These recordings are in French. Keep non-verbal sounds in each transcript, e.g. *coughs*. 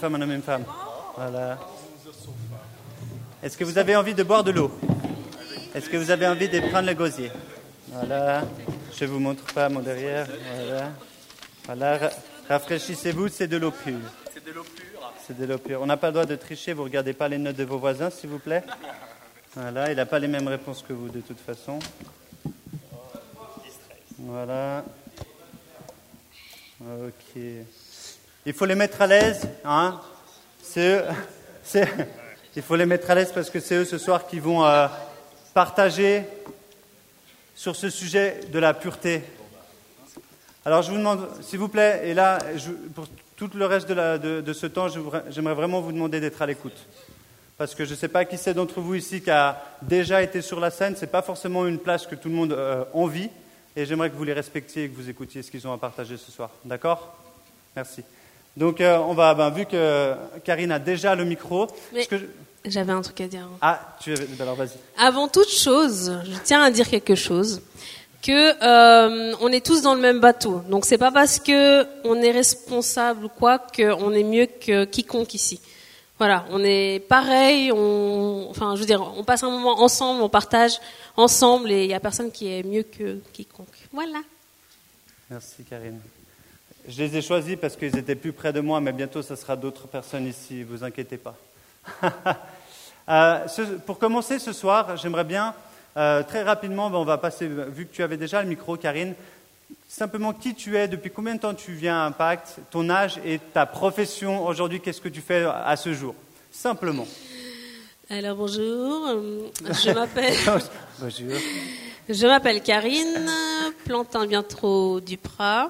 femme, un homme et une femme. Voilà. Est-ce que vous avez envie de boire de l'eau? Est-ce que vous avez envie de prendre le gosier? Voilà. Je vous montre pas mon derrière. Voilà. Voilà. Rafraîchissez-vous, c'est de l'eau pure. C'est de l'eau pure. C'est de l'eau pure. On n'a pas le droit de tricher, vous regardez pas les notes de vos voisins, s'il vous plaît. Voilà, il n'a pas les mêmes réponses que vous de toute façon. Voilà. Ok. Il faut les mettre à l'aise, hein. C'est eux. *laughs* Il faut les mettre à l'aise parce que c'est eux ce soir qui vont euh, partager sur ce sujet de la pureté. Alors je vous demande, s'il vous plaît, et là, je- pour tout le reste de, ce temps, j'aimerais vraiment vous demander d'être à l'écoute. Parce que je ne sais pas qui c'est d'entre vous ici qui a déjà été sur la scène, ce n'est pas forcément une place que tout le monde euh, envie, et j'aimerais que vous les respectiez et que vous écoutiez ce qu'ils ont à partager ce soir. D'accord? Merci. Donc euh, on va, ben, vu que Karine a déjà le micro, je- J'avais un truc à dire. ah, tu avais- alors vas-y. Avant toute chose, je tiens à dire quelque chose que euh, on est tous dans le même bateau. Donc c'est pas parce que on est responsable ou quoi qu'on est mieux que quiconque ici. Voilà, on est pareil. On, enfin, je veux dire, on passe un moment ensemble, on partage ensemble, et il y a personne qui est mieux que quiconque. Voilà. Merci Karine. Je les ai choisis parce qu'ils étaient plus près de moi, mais bientôt ce sera d'autres personnes ici, vous inquiétez pas. *laughs* Euh, ce- pour commencer ce soir, j'aimerais bien, euh, très rapidement, ben, on va passer, vu que tu avais déjà le micro, Karine, simplement qui tu es, depuis combien de temps tu viens à Impact, ton âge et ta profession aujourd'hui, qu'est-ce que tu fais à ce jour? Simplement. Alors bonjour, euh, je m'appelle. *laughs* Bonjour. Je m'appelle Karine, Plantin Bientôt Duprat.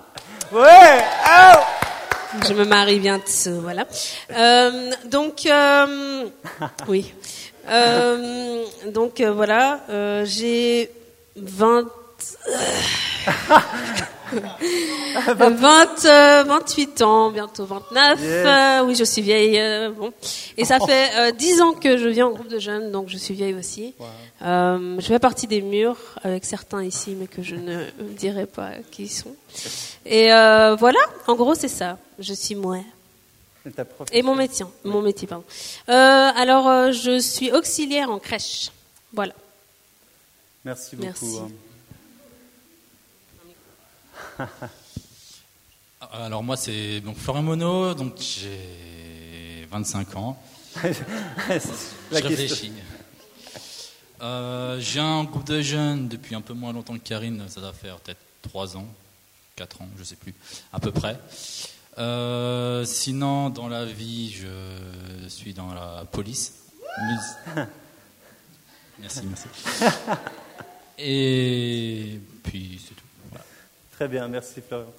Ouais oh Je me marie bientôt, voilà. Euh, donc, euh, oui. Euh, donc, voilà, j'ai 20... 20, euh, 28 ans, bientôt 29. Yes. Euh, oui, je suis vieille. euh, bon. Et ça fait euh, 10 ans que je viens en groupe de jeunes, donc je suis vieille aussi. Euh, je fais partie des murs avec certains ici, mais que je ne dirai pas qui ils sont. Et euh, voilà, en gros, c'est ça. Je suis moi. Et mon métier, mon métier, pardon. Euh, alors, euh, je suis auxiliaire en crèche. Voilà. Merci beaucoup. Merci. *laughs* Alors moi c'est donc Florian Monod, donc j'ai 25 ans. *laughs* La je réfléchis. Euh, j'ai un groupe de jeunes depuis un peu moins longtemps que Karine, ça doit faire peut-être 3 ans, 4 ans, je sais plus, à peu près. Euh, sinon, dans la vie, je suis dans la police. *laughs* Merci, merci. Et puis c'est tout. Très bien, merci Florian.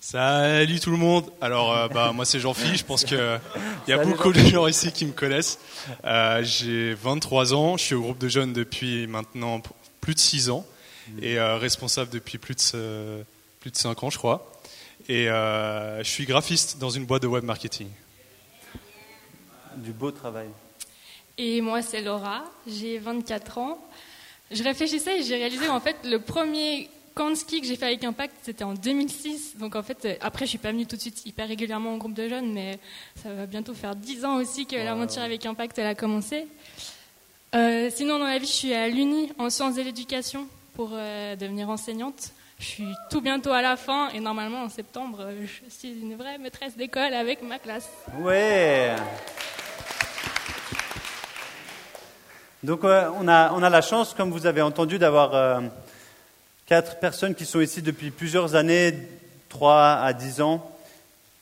Salut tout le monde. Alors euh, bah moi c'est Jean-Philippe. Je pense que il y a Salut, beaucoup de gens ici qui me connaissent. Euh, j'ai 23 ans. Je suis au groupe de jeunes depuis maintenant plus de 6 ans et euh, responsable depuis plus de plus de 5 ans je crois. Et euh, je suis graphiste dans une boîte de web marketing. Du beau travail. Et moi, c'est Laura, j'ai 24 ans. Je réfléchissais et j'ai réalisé qu'en fait, le premier camp de ski que j'ai fait avec Impact, c'était en 2006. Donc en fait, euh, après, je suis pas venue tout de suite hyper régulièrement au groupe de jeunes, mais ça va bientôt faire 10 ans aussi que l'aventure avec Impact, elle a commencé. Euh, sinon, dans la vie, je suis à l'Uni en sciences de l'éducation pour euh, devenir enseignante. Je suis tout bientôt à la fin et normalement en septembre, je suis une vraie maîtresse d'école avec ma classe. Ouais. Donc on, a, on a la chance, comme vous avez entendu, d'avoir quatre personnes qui sont ici depuis plusieurs années, 3 à 10 ans.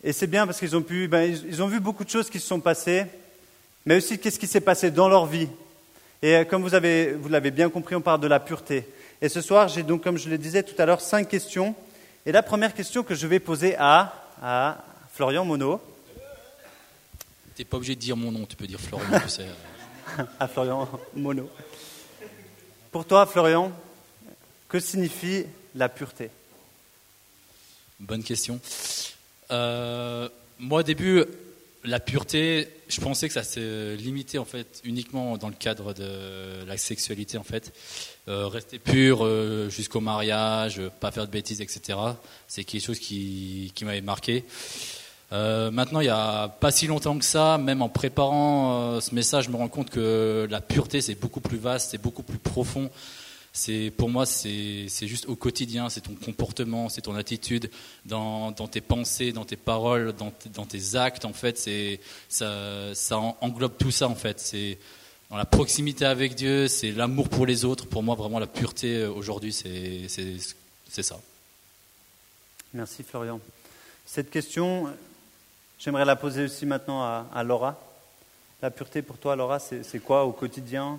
Et c'est bien parce qu'ils ont pu, ben, ils, ont vu beaucoup de choses qui se sont passées, mais aussi qu'est-ce qui s'est passé dans leur vie. Et euh, comme vous avez, vous l'avez bien compris, on parle de la pureté. Et ce soir, j'ai donc, comme je le disais tout à l'heure, cinq questions. Et la première question que je vais poser à, à Florian Monod. T'es pas obligé de dire mon nom, tu peux dire Florian, tu sais. *laughs* à Florian Monod. Pour toi, Florian, que signifie la pureté? Bonne question. Euh, moi, au début, la pureté, je pensais que ça se limitait en fait uniquement dans le cadre de la sexualité en fait. Euh, rester pur euh, jusqu'au mariage, pas faire de bêtises, etc. C'est quelque chose qui, m'avait marqué. Maintenant, il n'y a pas si longtemps que ça, même en préparant ce message, je me rends compte que la pureté, c'est beaucoup plus vaste, c'est beaucoup plus profond. C'est pour moi, c'est juste au quotidien, c'est ton comportement, c'est ton attitude, dans, tes pensées, dans tes paroles, dans, tes actes. En fait, c'est ça, englobe tout ça. En fait, c'est dans la proximité avec Dieu, c'est l'amour pour les autres. Pour moi, vraiment, la pureté euh, aujourd'hui, c'est ça. Merci Florian. Cette question, j'aimerais la poser aussi maintenant à, Laura. La pureté pour toi, Laura, c'est quoi au quotidien?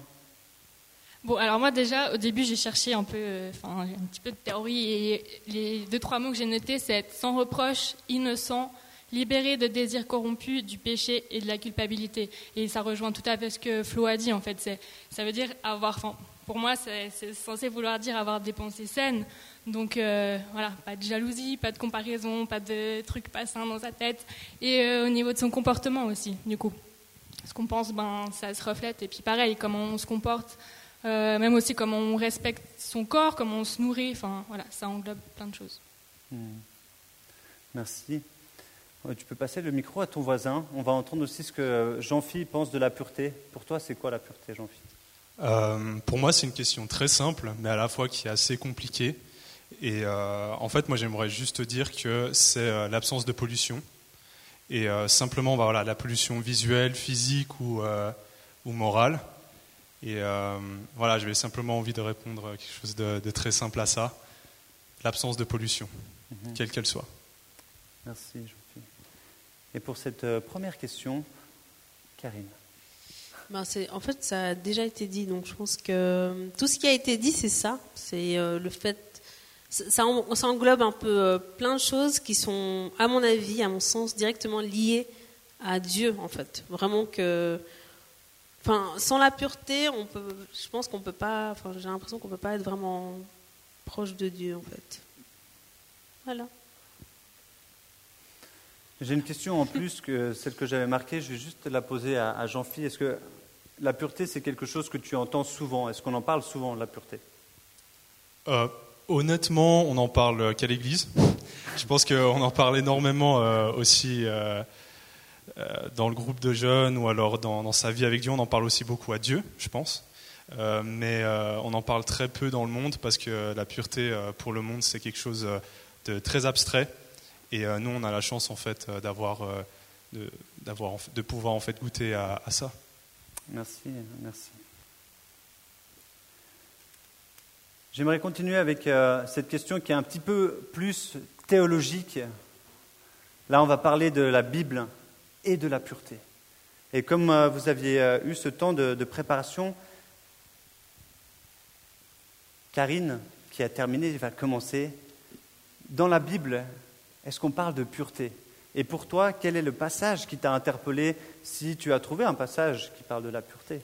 Bon, alors moi déjà, au début, j'ai cherché un peu, euh, un petit peu de théorie et les deux trois mots que j'ai notés, c'est être sans reproche, innocent, libéré de désirs corrompus, du péché et de la culpabilité. Et ça rejoint tout à fait ce que Flo a dit en fait. Ça veut dire avoir, pour moi, c'est censé vouloir dire avoir des pensées saines. Donc euh, voilà, pas de jalousie, pas de comparaison, pas de trucs pas sains dans sa tête. Et euh, au niveau de son comportement aussi, du coup. Ce qu'on pense, ben, ça se reflète. Et puis pareil, comment on se comporte euh, même aussi comment on respecte son corps, comment on se nourrit, enfin voilà, ça englobe plein de choses. Hmm. Merci. Tu peux passer le micro à ton voisin. On va entendre aussi ce que Jean-Philippe pense de la pureté. Pour toi, c'est quoi la pureté, Jean-Philippe euh, Pour moi, c'est une question très simple, mais à la fois qui est assez compliquée. Et euh, en fait, moi, j'aimerais juste dire que c'est l'absence de pollution. Et simplement, bah, voilà, la pollution visuelle, physique ou, ou morale. Et euh, voilà, j'avais simplement envie de répondre à quelque chose de, très simple à ça. L'absence de pollution, mhm. quelle qu'elle soit. Merci, jean Et pour cette euh, première question, Karine. Ben en fait, ça a déjà été dit, donc je pense que tout ce qui a été dit, c'est ça. C'est euh, le fait. Ça, ça, englobe un peu plein de choses qui sont, à mon avis, à mon sens, directement liées à Dieu, en fait. Vraiment que Enfin, sans la pureté, on peut, je pense qu'on peut pas. Enfin, j'ai l'impression qu'on peut pas être vraiment proche de Dieu, en fait. Voilà. J'ai une question en plus que celle que j'avais marquée. Je vais juste la poser à, Jean-Philippe. Est-ce que la pureté, c'est quelque chose que tu entends souvent? Est-ce qu'on en parle souvent, la pureté? Euh, Honnêtement, on en parle qu'à l'église. Je pense qu'on en parle énormément euh, aussi. Euh, dans le groupe de jeunes ou alors dans, sa vie avec Dieu, on en parle aussi beaucoup à Dieu, je pense. Euh, mais euh, on en parle très peu dans le monde parce que la pureté pour le monde c'est quelque chose de très abstrait et nous on a la chance en fait d'avoir de pouvoir en fait goûter à, à ça. Merci, merci. J'aimerais continuer avec cette question qui est un petit peu plus théologique. Là, on va parler de la Bible et de la pureté. Et comme euh, vous aviez euh, eu ce temps de, préparation, Karine, qui a terminé, va commencer. Dans la Bible, est-ce qu'on parle de pureté? Et pour toi, quel est le passage qui t'a interpellé si tu as trouvé un passage qui parle de la pureté?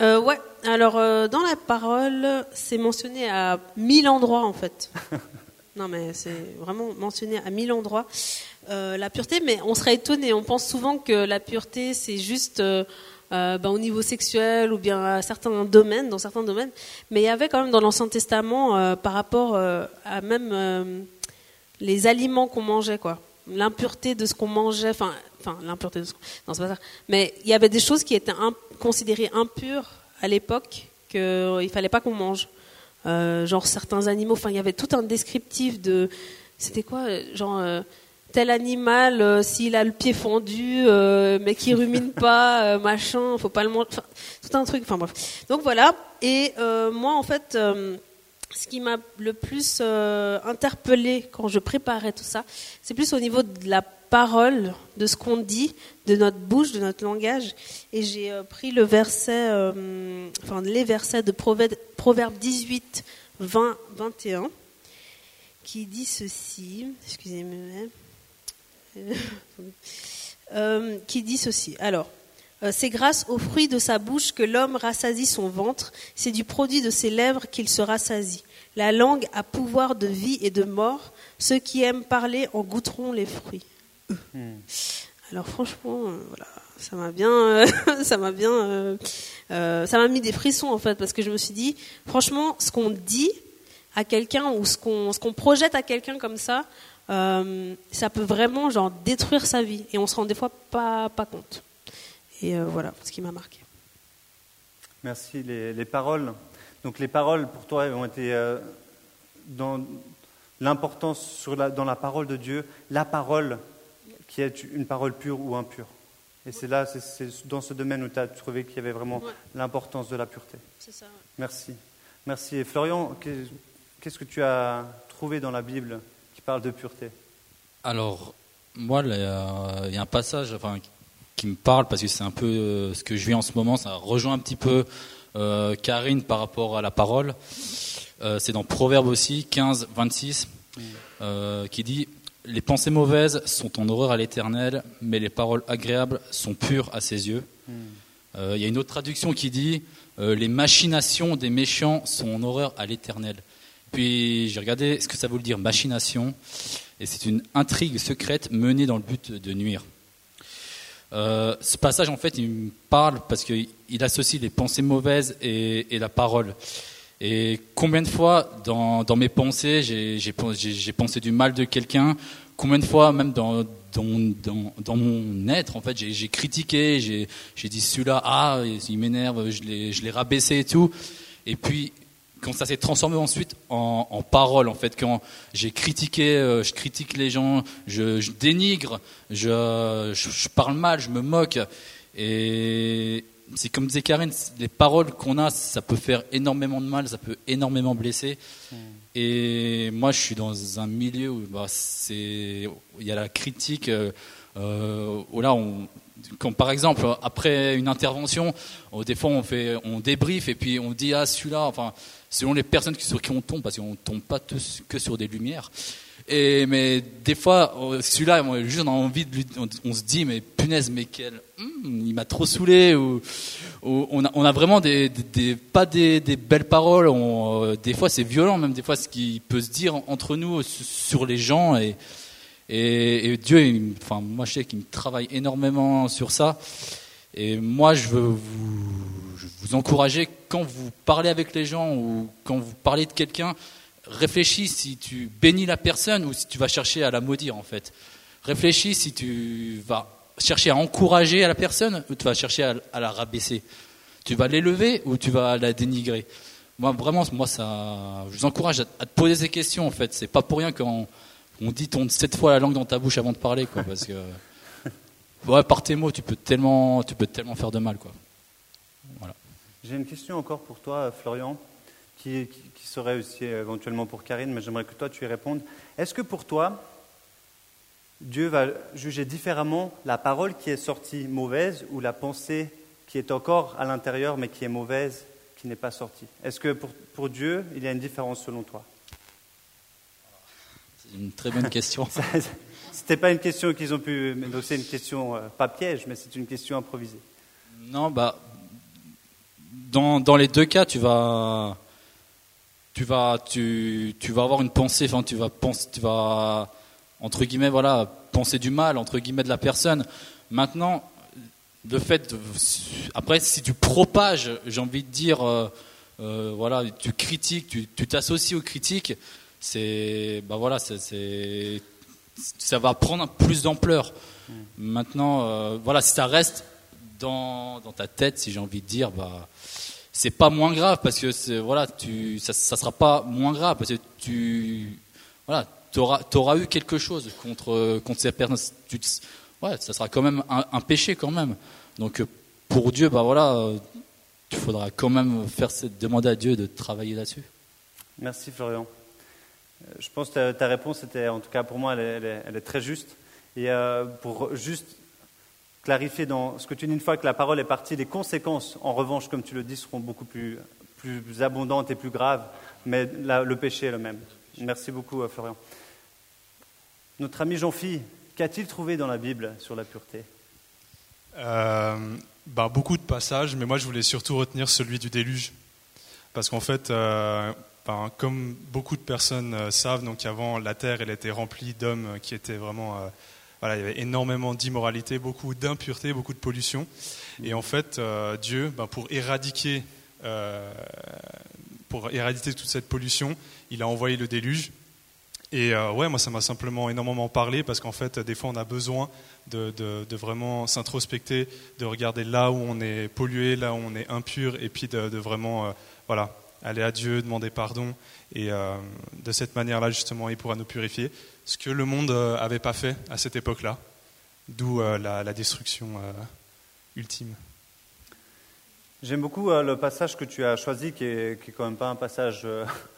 Euh, Ouais, alors dans la parole, c'est mentionné à mille endroits en fait. *laughs* Non, mais c'est vraiment mentionné à mille endroits. Euh, la pureté, mais on serait étonné. On pense souvent que la pureté, c'est juste euh, euh, ben, au niveau sexuel ou bien à certains domaines, dans certains domaines. Mais il y avait quand même dans l'Ancien Testament, par rapport à même les aliments qu'on mangeait, quoi. L'impureté de ce qu'on mangeait, enfin, l'impureté de ce non, c'est pas ça. Mais il y avait des choses qui étaient considérées impures à l'époque qu'il fallait pas qu'on mange. Euh, genre certains animaux. Enfin, il y avait tout un descriptif de. C'était quoi euh, Genre. Euh, tel animal, s'il a le pied fendu, mais qui rumine *laughs* pas, machin, faut pas le manger. tout un truc. Enfin bref. Donc voilà. Et moi, en fait, ce qui m'a le plus interpellé quand je préparais tout ça, c'est plus au niveau de la parole, de ce qu'on dit, de notre bouche, de notre langage. Et j'ai euh, pris le verset, euh, enfin les versets de Proverbe 18, 20, 21, qui dit ceci. Excusez-moi. *laughs* Euh, qui dit ceci. Alors, c'est grâce au fruit de sa bouche que l'homme rassasie son ventre, c'est du produit de ses lèvres qu'il se rassasie. La langue a pouvoir de vie et de mort, ceux qui aiment parler en goûteront les fruits. Hmm. Alors franchement, euh, voilà, ça m'a bien, euh, *laughs* ça m'a bien, euh, ça m'a mis des frissons en fait parce que je me suis dit, franchement, ce qu'on dit à quelqu'un ou ce qu'on, ce qu'on projette à quelqu'un comme ça, ça peut vraiment genre détruire sa vie et on se rend des fois pas pas compte. Et voilà ce qui m'a marqué. Merci. Les, les paroles. Donc les paroles pour toi ont été dans l'importance dans la parole de Dieu, la parole qui est une parole pure ou impure. Et c'est là, c'est- dans ce domaine où tu as trouvé qu'il y avait vraiment Ouais. l'importance de la pureté. C'est ça. Merci. Merci. Et Florian, qu'est- qu'est-ce que tu as trouvé dans la Bible qui parle de pureté? Alors, moi, euh, il y a un passage enfin, qui me parle parce que c'est un peu euh, ce que je vis en ce moment. Ça rejoint un petit peu euh, Karine par rapport à la parole. Euh, c'est dans Proverbe aussi, 15, 26, euh, qui dit Les pensées mauvaises sont en horreur à l'éternel, mais les paroles agréables sont pures à ses yeux. Euh, Il y a une autre traduction qui dit euh, Les machinations des méchants sont en horreur à l'éternel. Puis j'ai regardé ce que ça veut dire machination, et c'est une intrigue secrète menée dans le but de nuire. Euh, ce passage, en fait, il me parle parce qu'il associe les pensées mauvaises et, et la parole. Et combien de fois, dans, dans mes pensées, j'ai- j'ai pen- j'ai j'ai pensé du mal de quelqu'un? Combien de fois, même dans, dans, dans, dans mon être, en fait, j'ai critiqué, j'ai dit celui-là, ah, il m'énerve, je l'ai rabaissé et tout. Et puis, quand ça s'est transformé ensuite en, en parole, en fait, quand j'ai critiqué, euh, je critique les gens, je, je dénigre, je, je, je parle mal, je me moque. Et c'est comme disait Karine, les paroles qu'on a, ça peut faire énormément de mal, ça peut énormément blesser. Et moi, je suis dans un milieu où bah, c'est, il y a la critique. Euh, euh, où là, on, quand, par exemple, après une intervention, euh, des fois on fait, on débrief et puis on dit ah celui-là, enfin selon les personnes sur qui on tombe, parce qu'on tombe pas tous que sur des lumières. Et mais des fois, euh, celui-là, moi, juste on a envie de lui, on, on se dit mais punaise, mais quel, hum, il m'a trop saoulé ou, on a, on vraiment des, des- des- pas des, des belles paroles. On, euh, des fois, c'est violent, même des fois, ce qui peut se dire entre nous sur- sur les gens et et, et Dieu, il enfin, moi je sais qu'il me travaille énormément sur ça. Et moi, je veux vous, je veux vous encourager, quand vous parlez avec les gens ou quand vous parlez de quelqu'un, réfléchis si tu bénis la personne ou si tu vas chercher à la maudire en fait. Réfléchis si tu vas chercher à encourager à la personne ou tu vas chercher à, la rabaisser. Tu vas l'élever ou tu vas la dénigrer. Moi, vraiment, moi, ça, je vous encourage à, te poser ces questions en fait. C'est pas pour rien qu'on on dit sept fois la langue dans ta bouche avant de parler, quoi, parce que *laughs* par tes mots, tu peux tellement, tu peux tellement faire de mal, quoi. Voilà. J'ai une question encore pour toi, Florian, qui, serait aussi euh, éventuellement pour Karine, mais j'aimerais que toi tu y répondes. Est-ce que pour toi, Dieu va juger différemment la parole qui est sortie mauvaise ou la pensée qui est encore à l'intérieur mais qui est mauvaise, qui n'est pas sortie? Est-ce que pour, pour Dieu, il y a une différence selon toi? C'est une très bonne question. *laughs* C'était pas une question qu'ils ont pu. Donc c'est une question euh, pas piège, mais c'est une question improvisée. Non, bah, dans, dans les deux cas, tu vas, tu vas, tu, tu vas avoir une pensée, enfin, tu vas penser, tu vas, entre guillemets, voilà, penser du mal, entre guillemets, de la personne. Maintenant, le fait, de- après, si tu propages, j'ai envie de dire, euh, euh, voilà, tu critiques, tu t'associes aux critiques, c'est, bah voilà, c'est, ça va prendre plus d'ampleur. Maintenant, euh, voilà, si ça reste dans, dans ta tête, si j'ai envie de dire, bah, c'est pas moins grave parce que voilà, tu, ça, ça sera pas moins grave parce que tu, voilà, t'auras, t'auras eu quelque chose contre, contre ces personnes. Ouais, ça sera quand même un, péché quand même. Donc euh, pour Dieu, bah voilà, euh, il faudra quand même faire cette, demander à Dieu de travailler là-dessus. Merci Florian. Euh, Je pense que ta, réponse était, en tout cas pour moi, elle est, très juste. Et pour juste clarifier dans ce que tu dis, une fois que la parole est partie, les conséquences, en revanche, comme tu le dis, seront beaucoup plus, plus abondantes et plus graves, mais le péché est le même. Merci beaucoup euh, Florian. Notre ami Jean-Phi, qu'a-t-il trouvé dans la Bible sur la pureté? Euh, bah, beaucoup de passages, mais moi je voulais surtout retenir celui du déluge. Parce qu'en fait, euh, ben, comme beaucoup de personnes savent, donc avant la terre elle était remplie d'hommes qui étaient vraiment. Voilà, il y avait énormément d'immoralité, beaucoup d'impureté, beaucoup de pollution. Et en fait, euh, Dieu, ben, pour éradiquer. euh, pour éradiquer toute cette pollution, il a envoyé le déluge. Et euh, ouais, moi, ça m'a simplement énormément parlé parce qu'en fait, des fois, on a besoin de, vraiment s'introspecter, de regarder là où on est pollué, là où on est impur, et puis de, de vraiment, voilà, aller à Dieu, demander pardon. Et euh, de cette manière-là, justement, il pourra nous purifier. Ce que le monde n'avait pas fait à cette époque-là, d'où la, la, destruction ultime. J'aime beaucoup le passage que tu as choisi, qui est, quand même pas un passage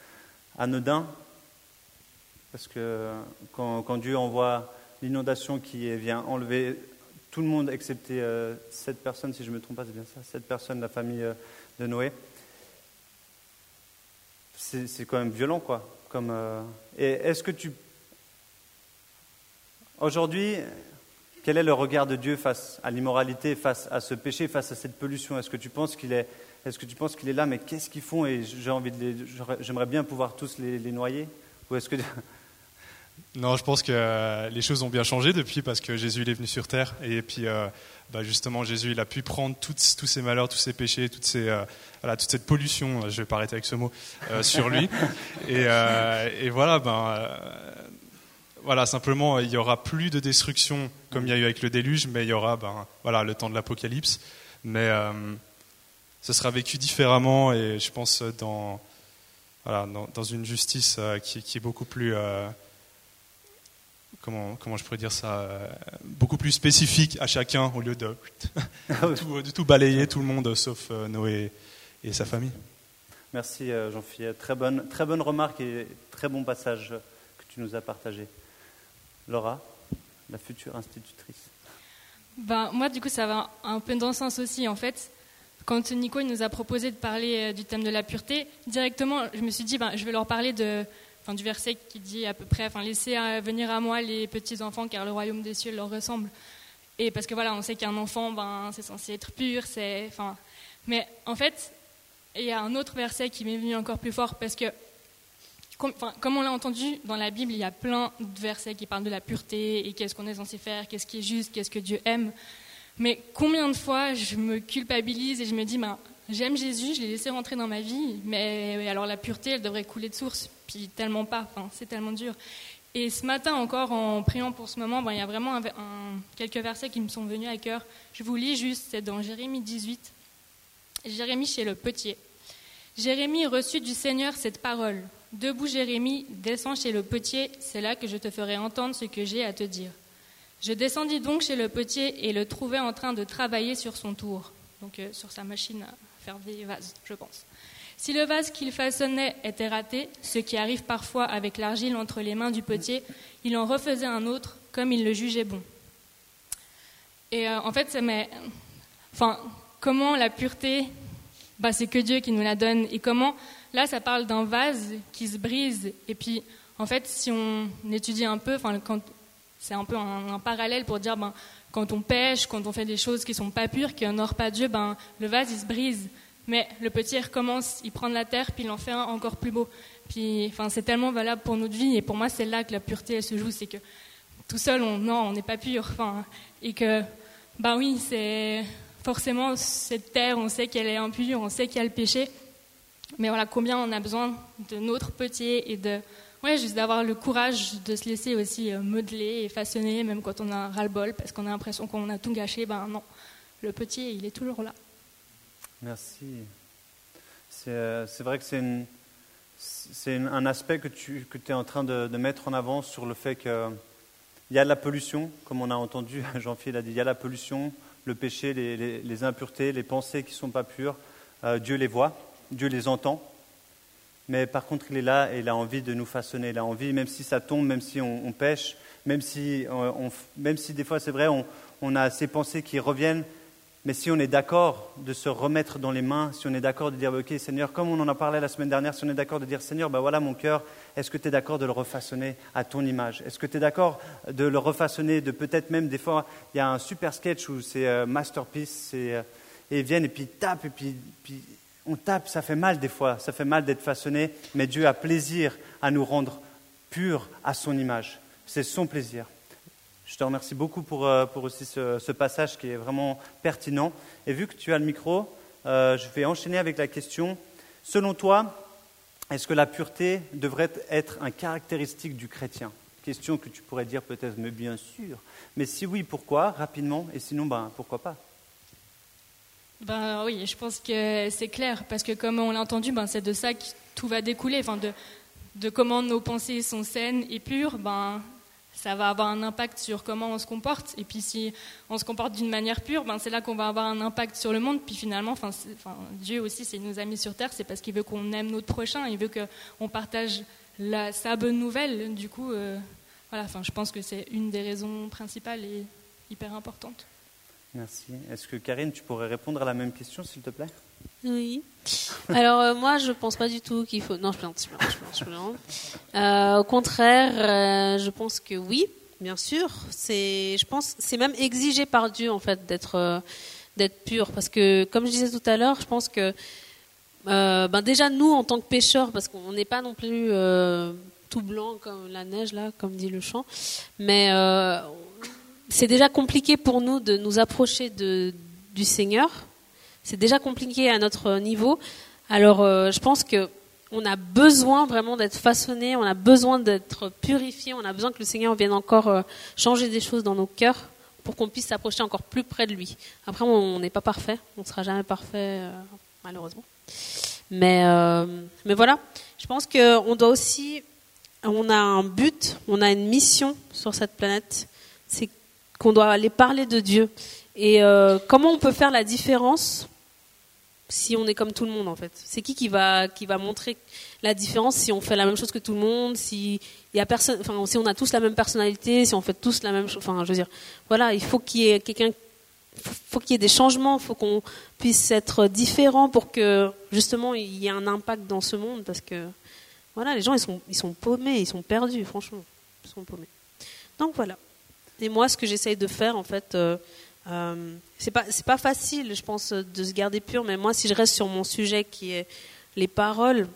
*laughs* anodin, parce que quand, Dieu envoie l'inondation qui vient enlever tout le monde, excepté euh, sept personnes, si je ne me trompe pas, c'est bien ça, sept personnes de la famille euh, de Noé, c'est quand même violent, quoi. Comme, euh, et est-ce que tu. Aujourd'hui, quel est le regard de Dieu face à l'immoralité, face à ce péché, face à cette pollution? Est-ce que tu penses qu'il est, est-ce que tu penses qu'il est là? Mais qu'est-ce qu'ils font? Et j'ai envie de j'aimerais bien pouvoir tous les, les noyer. Ou est-ce que non, je pense que euh, les choses ont bien changé depuis parce que Jésus il est venu sur terre et puis euh, bah, justement Jésus il a pu prendre tous ces malheurs, tous ces péchés, toutes ces, euh, voilà, toute cette pollution, je vais pas arrêter avec ce mot, sur lui. *laughs* Et, et voilà, ben, voilà, simplement il y aura plus de destruction comme il y a eu avec le déluge, mais il y aura ben, voilà, le temps de l'apocalypse. Mais ce sera vécu différemment et je pense dans, voilà, dans, dans une justice qui, qui, est beaucoup plus comment, comment je pourrais dire ça, euh, beaucoup plus spécifique à chacun au lieu de, *laughs* tout, de tout, balayer tout le monde sauf euh, Noé et sa famille. Merci euh, Jean-Philippe. Très bonne, très bonne remarque et très bon passage que tu nous as partagé. Laura, la future institutrice. Ben, moi, du coup, ça va un peu dans ce sens aussi. En fait, quand Nico il nous a proposé de parler du thème de la pureté, directement, je me suis dit, ben, je vais leur parler de, enfin, du verset qui dit à peu près, enfin, laissez euh, venir à moi les petits enfants, car le royaume des cieux leur ressemble. Et parce que voilà, on sait qu'un enfant, ben, c'est censé être pur, c'est, enfin, mais en fait, il y a un autre verset qui m'est venu encore plus fort parce que, comme, on l'a entendu dans la Bible, il y a plein de versets qui parlent de la pureté et qu'est-ce qu'on est censé faire, qu'est-ce qui est juste, qu'est-ce que Dieu aime. Mais combien de fois je me culpabilise et je me dis, ben, j'aime Jésus, je l'ai laissé rentrer dans ma vie, mais alors la pureté, elle devrait couler de source puis tellement pas, enfin, c'est tellement dur. Et ce matin encore, en priant pour ce moment, ben, il y a vraiment un, quelques versets qui me sont venus à cœur. Je vous lis juste, c'est dans Jérémie 18. Jérémie chez le potier. Jérémie reçut du Seigneur cette parole. Debout Jérémie, descends chez le potier, c'est là que je te ferai entendre ce que j'ai à te dire. Je descendis donc chez le potier et le trouvai en train de travailler sur son tour, donc euh, sur sa machine à des vases, je pense. Si le vase qu'il façonnait était raté, ce qui arrive parfois avec l'argile entre les mains du potier, il en refaisait un autre comme il le jugeait bon. Et euh, en fait, mais, enfin, comment la pureté, bah, c'est que Dieu qui nous la donne. Et comment, là, ça parle d'un vase qui se brise. Et puis, en fait, si on étudie un peu, c'est un peu un, parallèle pour dire, ben, quand on pêche, quand on fait des choses qui sont pas pures, qui honorent pas Dieu, ben, le vase il se brise. Mais le petit recommence, il prend de la terre, puis il en fait un encore plus beau. Puis, enfin, c'est tellement valable pour notre vie. Et pour moi, c'est là que la pureté elle se joue, c'est que tout seul, on, non, on n'est pas pur. Enfin, et que, ben oui, c'est forcément cette terre, on sait qu'elle est impure, on sait qu'il y a le péché. Mais voilà, combien on a besoin de notre petit et de, ouais, juste d'avoir le courage de se laisser aussi euh, modeler et façonner, même quand on a ras-le-bol, parce qu'on a l'impression qu'on a tout gâché. Ben non, le petit, il est toujours là. Merci. C'est euh, vrai que c'est un aspect que tu es en train de, mettre en avant sur le fait qu'il y a de la pollution, comme on a entendu, *laughs* Jean-Philippe a dit, il y a la pollution, le péché, les, impuretés, les pensées qui ne sont pas pures. Euh, Dieu les voit, Dieu les entend. Mais par contre, il est là et il a envie de nous façonner. Il a envie, même si ça tombe, même si on, pêche, même si, on, même si des fois c'est vrai, on a ces pensées qui reviennent, mais si on est d'accord de se remettre dans les mains, si on est d'accord de dire, OK Seigneur, comme on en a parlé la semaine dernière, si on est d'accord de dire, Seigneur, ben voilà mon cœur, est-ce que tu es d'accord de le refaçonner à ton image? Est-ce que tu es d'accord de le refaçonner, de peut-être même des fois, il y a un super sketch où c'est euh, Masterpiece, euh, et ils viennent et puis tapent, et puis, puis on tape, ça fait mal des fois, ça fait mal d'être façonné, mais Dieu a plaisir à nous rendre purs à son image. C'est son plaisir. Je te remercie beaucoup pour, euh, pour aussi ce, passage qui est vraiment pertinent. Et vu que tu as le micro, euh, je vais enchaîner avec la question. Selon toi, est-ce que la pureté devrait être un caractéristique du chrétien? Question que tu pourrais dire peut-être, mais bien sûr. Mais si oui, pourquoi? Rapidement. Et sinon, ben, pourquoi pas? Ben oui, je pense que c'est clair, parce que comme on l'a entendu, ben, c'est de ça que tout va découler, enfin, de, de comment nos pensées sont saines et pures, ben, ça va avoir un impact sur comment on se comporte. Et puis si on se comporte d'une manière pure, ben, c'est là qu'on va avoir un impact sur le monde. Puis finalement, Dieu aussi, c'est nous a mis sur terre, c'est parce qu'il veut qu'on aime notre prochain, il veut qu'on partage la, sa bonne nouvelle. Du coup, euh, voilà, je pense que c'est une des raisons principales et hyper importantes. Merci. Est-ce que Karine, tu pourrais répondre à la même question, s'il te plaît? Oui. Alors euh, moi, je pense pas du tout qu'il faut. Non, je plains, je plains, je euh, au contraire, euh, je pense que oui, bien sûr. C'est, je pense, c'est même exigé par Dieu en fait d'être d'être pur, parce que comme je disais tout à l'heure, je pense que ben déjà nous en tant que pêcheurs, parce qu'on n'est pas non plus tout blanc comme la neige là, comme dit le chant, mais c'est déjà compliqué pour nous de nous approcher de, du Seigneur. C'est déjà compliqué à notre niveau. Alors, euh, je pense que on a besoin vraiment d'être façonné, on a besoin d'être purifié, on a besoin que le Seigneur vienne encore euh, changer des choses dans nos cœurs pour qu'on puisse s'approcher encore plus près de lui. Après, on n'est pas parfait, on ne sera jamais parfait, euh, malheureusement. Mais, mais voilà, je pense qu'on doit aussi, on a un but, on a une mission sur cette planète, c'est qu'on doit aller parler de Dieu. Et comment on peut faire la différence si on est comme tout le monde en fait C'est qui qui va qui va montrer la différence si on fait la même chose que tout le monde, si il y a personne, enfin si on a tous la même personnalité, si on fait tous la même chose. Enfin, je veux dire, voilà, il faut qu'il y ait quelqu'un, faut qu'il y ait des changements, faut qu'on puisse être différent pour que justement il y ait un impact dans ce monde parce que voilà, les gens ils sont ils sont paumés, ils sont perdus, franchement, ils sont paumés. Donc voilà. Et moi, ce que j'essaye de faire, en fait, euh, euh, c'est pas c'est pas facile, je pense, de se garder pur. Mais moi, si je reste sur mon sujet qui est les paroles,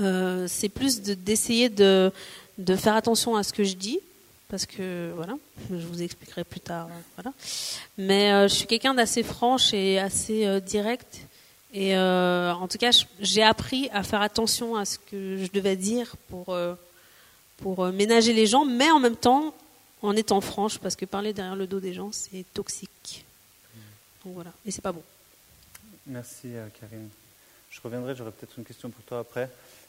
euh, c'est plus d'essayer de, de, faire attention à ce que je dis, parce que voilà, je vous expliquerai plus tard. voilà. Mais je suis quelqu'un d'assez franche et assez direct. Et en tout cas, j'ai appris à faire attention à ce que je devais dire pour pour ménager les gens, mais en même temps en étant franche, parce que parler derrière le dos des gens, c'est toxique. Donc voilà, et c'est pas bon. Merci euh, Karine. Je reviendrai, j'aurai peut-être une question pour toi après.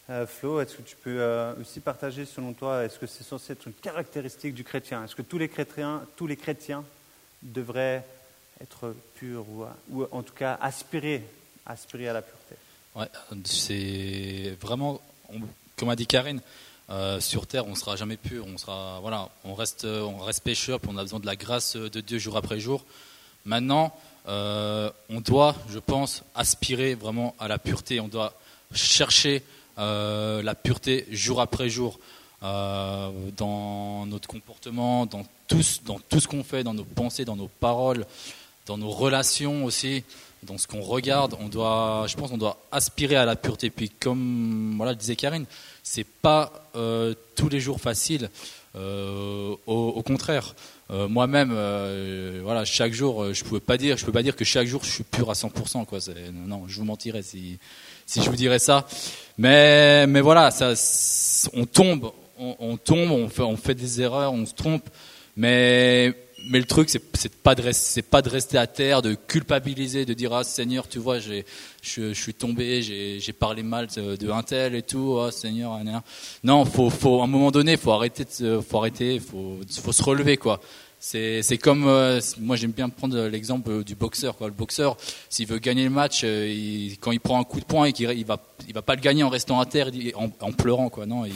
Euh, Flo, est-ce que tu peux euh, aussi partager selon toi, est-ce que c'est censé être une caractéristique du chrétien? Est-ce que tous les chrétiens, tous les chrétiens devraient être purs ou, ou en tout cas aspirer, aspirer à la pureté? Ouais, c'est vraiment, comme a dit Karine, euh, sur terre, on sera jamais pur, on sera voilà, on reste on reste pécheur, puis on a besoin de la grâce de Dieu jour après jour. Maintenant, euh, on doit, je pense, aspirer vraiment à la pureté. On doit chercher euh, la pureté jour après jour dans notre comportement, dans tout, dans tout ce qu'on fait, dans nos pensées, dans nos paroles, dans nos relations aussi dans ce qu'on regarde, on doit, je pense, on doit aspirer à la pureté. Puis, comme voilà, disait Karine, c'est pas euh, tous les jours facile. Euh, au, contraire, euh, moi-même, voilà, chaque jour, je pouvais pas dire, je peux pas dire que chaque jour je suis pur à 100%. Quoi. Non, je vous mentirais si, si je vous dirais ça. Mais, mais voilà, ça, on tombe, on, on tombe, on fait, on fait des erreurs, on se trompe. Mais mais le truc, c'est pas de de rester à terre, de culpabiliser, de dire ah Seigneur, tu vois, je, je, suis tombé, j'ai parlé mal de, un tel et tout, ah Seigneur, non, faut, faut à un moment donné, faut arrêter, de, faut arrêter, faut, faut se relever quoi. C'est comme euh, moi j'aime bien prendre l'exemple du boxeur quoi. Le boxeur, s'il veut gagner le match, euh, quand il prend un coup de poing et qu'il il va il va pas le gagner en restant à terre, en, en pleurant quoi. Non, il,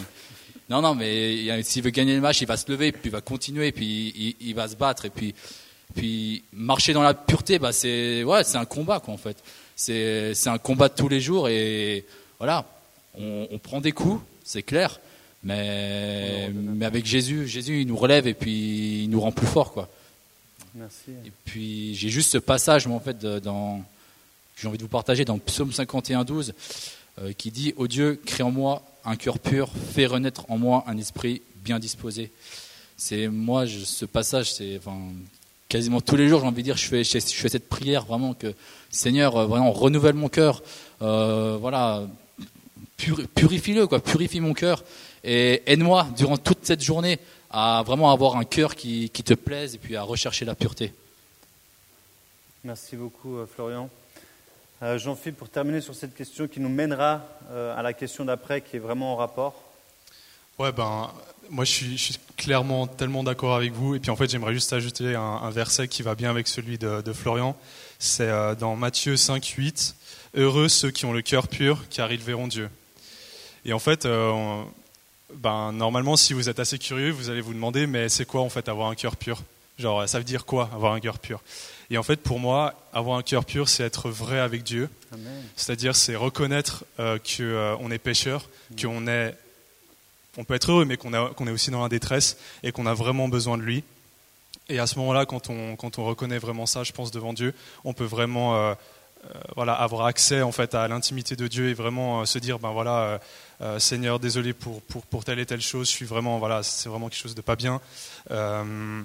non, non, mais s'il veut gagner le match, il va se lever, puis il va continuer, puis il, va se battre, et puis, puis marcher dans la pureté, bah c'est ouais, c'est un combat quoi en fait. C'est un combat de tous les jours et voilà, on, prend des coups, c'est clair, mais mais avec Jésus, Jésus il nous relève et puis il nous rend plus fort quoi. Merci. Et puis j'ai juste ce passage moi en fait dans j'ai envie de vous partager dans Psaume 51 12 euh, qui dit Ô Dieu, crée en moi un cœur pur, fais renaître en moi un esprit bien disposé. C'est moi, ce passage, c'est quasiment tous les jours, j'ai envie de dire, je fais, je fais cette prière vraiment que Seigneur, euh, vraiment renouvelle mon cœur, euh, voilà, pur- purifie-le, quoi, purifie mon cœur et aide-moi durant toute cette journée à vraiment avoir un cœur qui, qui te plaise et puis à rechercher la pureté. Merci beaucoup, euh, Florian. Euh, Jean-Philippe, pour terminer sur cette question qui nous mènera euh, à la question d'après, qui est vraiment en rapport. Ouais, ben, moi je suis, clairement tellement d'accord avec vous. Et puis en fait, j'aimerais juste ajouter un, verset qui va bien avec celui de, Florian. C'est euh, dans Matthieu 5, 8. Heureux ceux qui ont le cœur pur, car ils verront Dieu. Et en fait, euh, ben, normalement, si vous êtes assez curieux, vous allez vous demander, mais c'est quoi en fait avoir un cœur pur? Genre, ça veut dire quoi avoir un cœur pur? Et en fait, pour moi, avoir un cœur pur, c'est être vrai avec Dieu. C'est-à-dire, c'est reconnaître euh, que euh, est pécheur, qu'on est, on peut être heureux, mais qu'on qu'on est aussi dans la détresse et qu'on a vraiment besoin de lui. Et à ce moment-là, quand on, quand on reconnaît vraiment ça, je pense devant Dieu, on peut vraiment, euh, euh, voilà, avoir accès en fait à l'intimité de Dieu et vraiment se dire, ben voilà, euh, Seigneur, désolé pour, pour, pour telle et telle chose, je suis vraiment, voilà, c'est vraiment quelque chose de pas bien. Euh,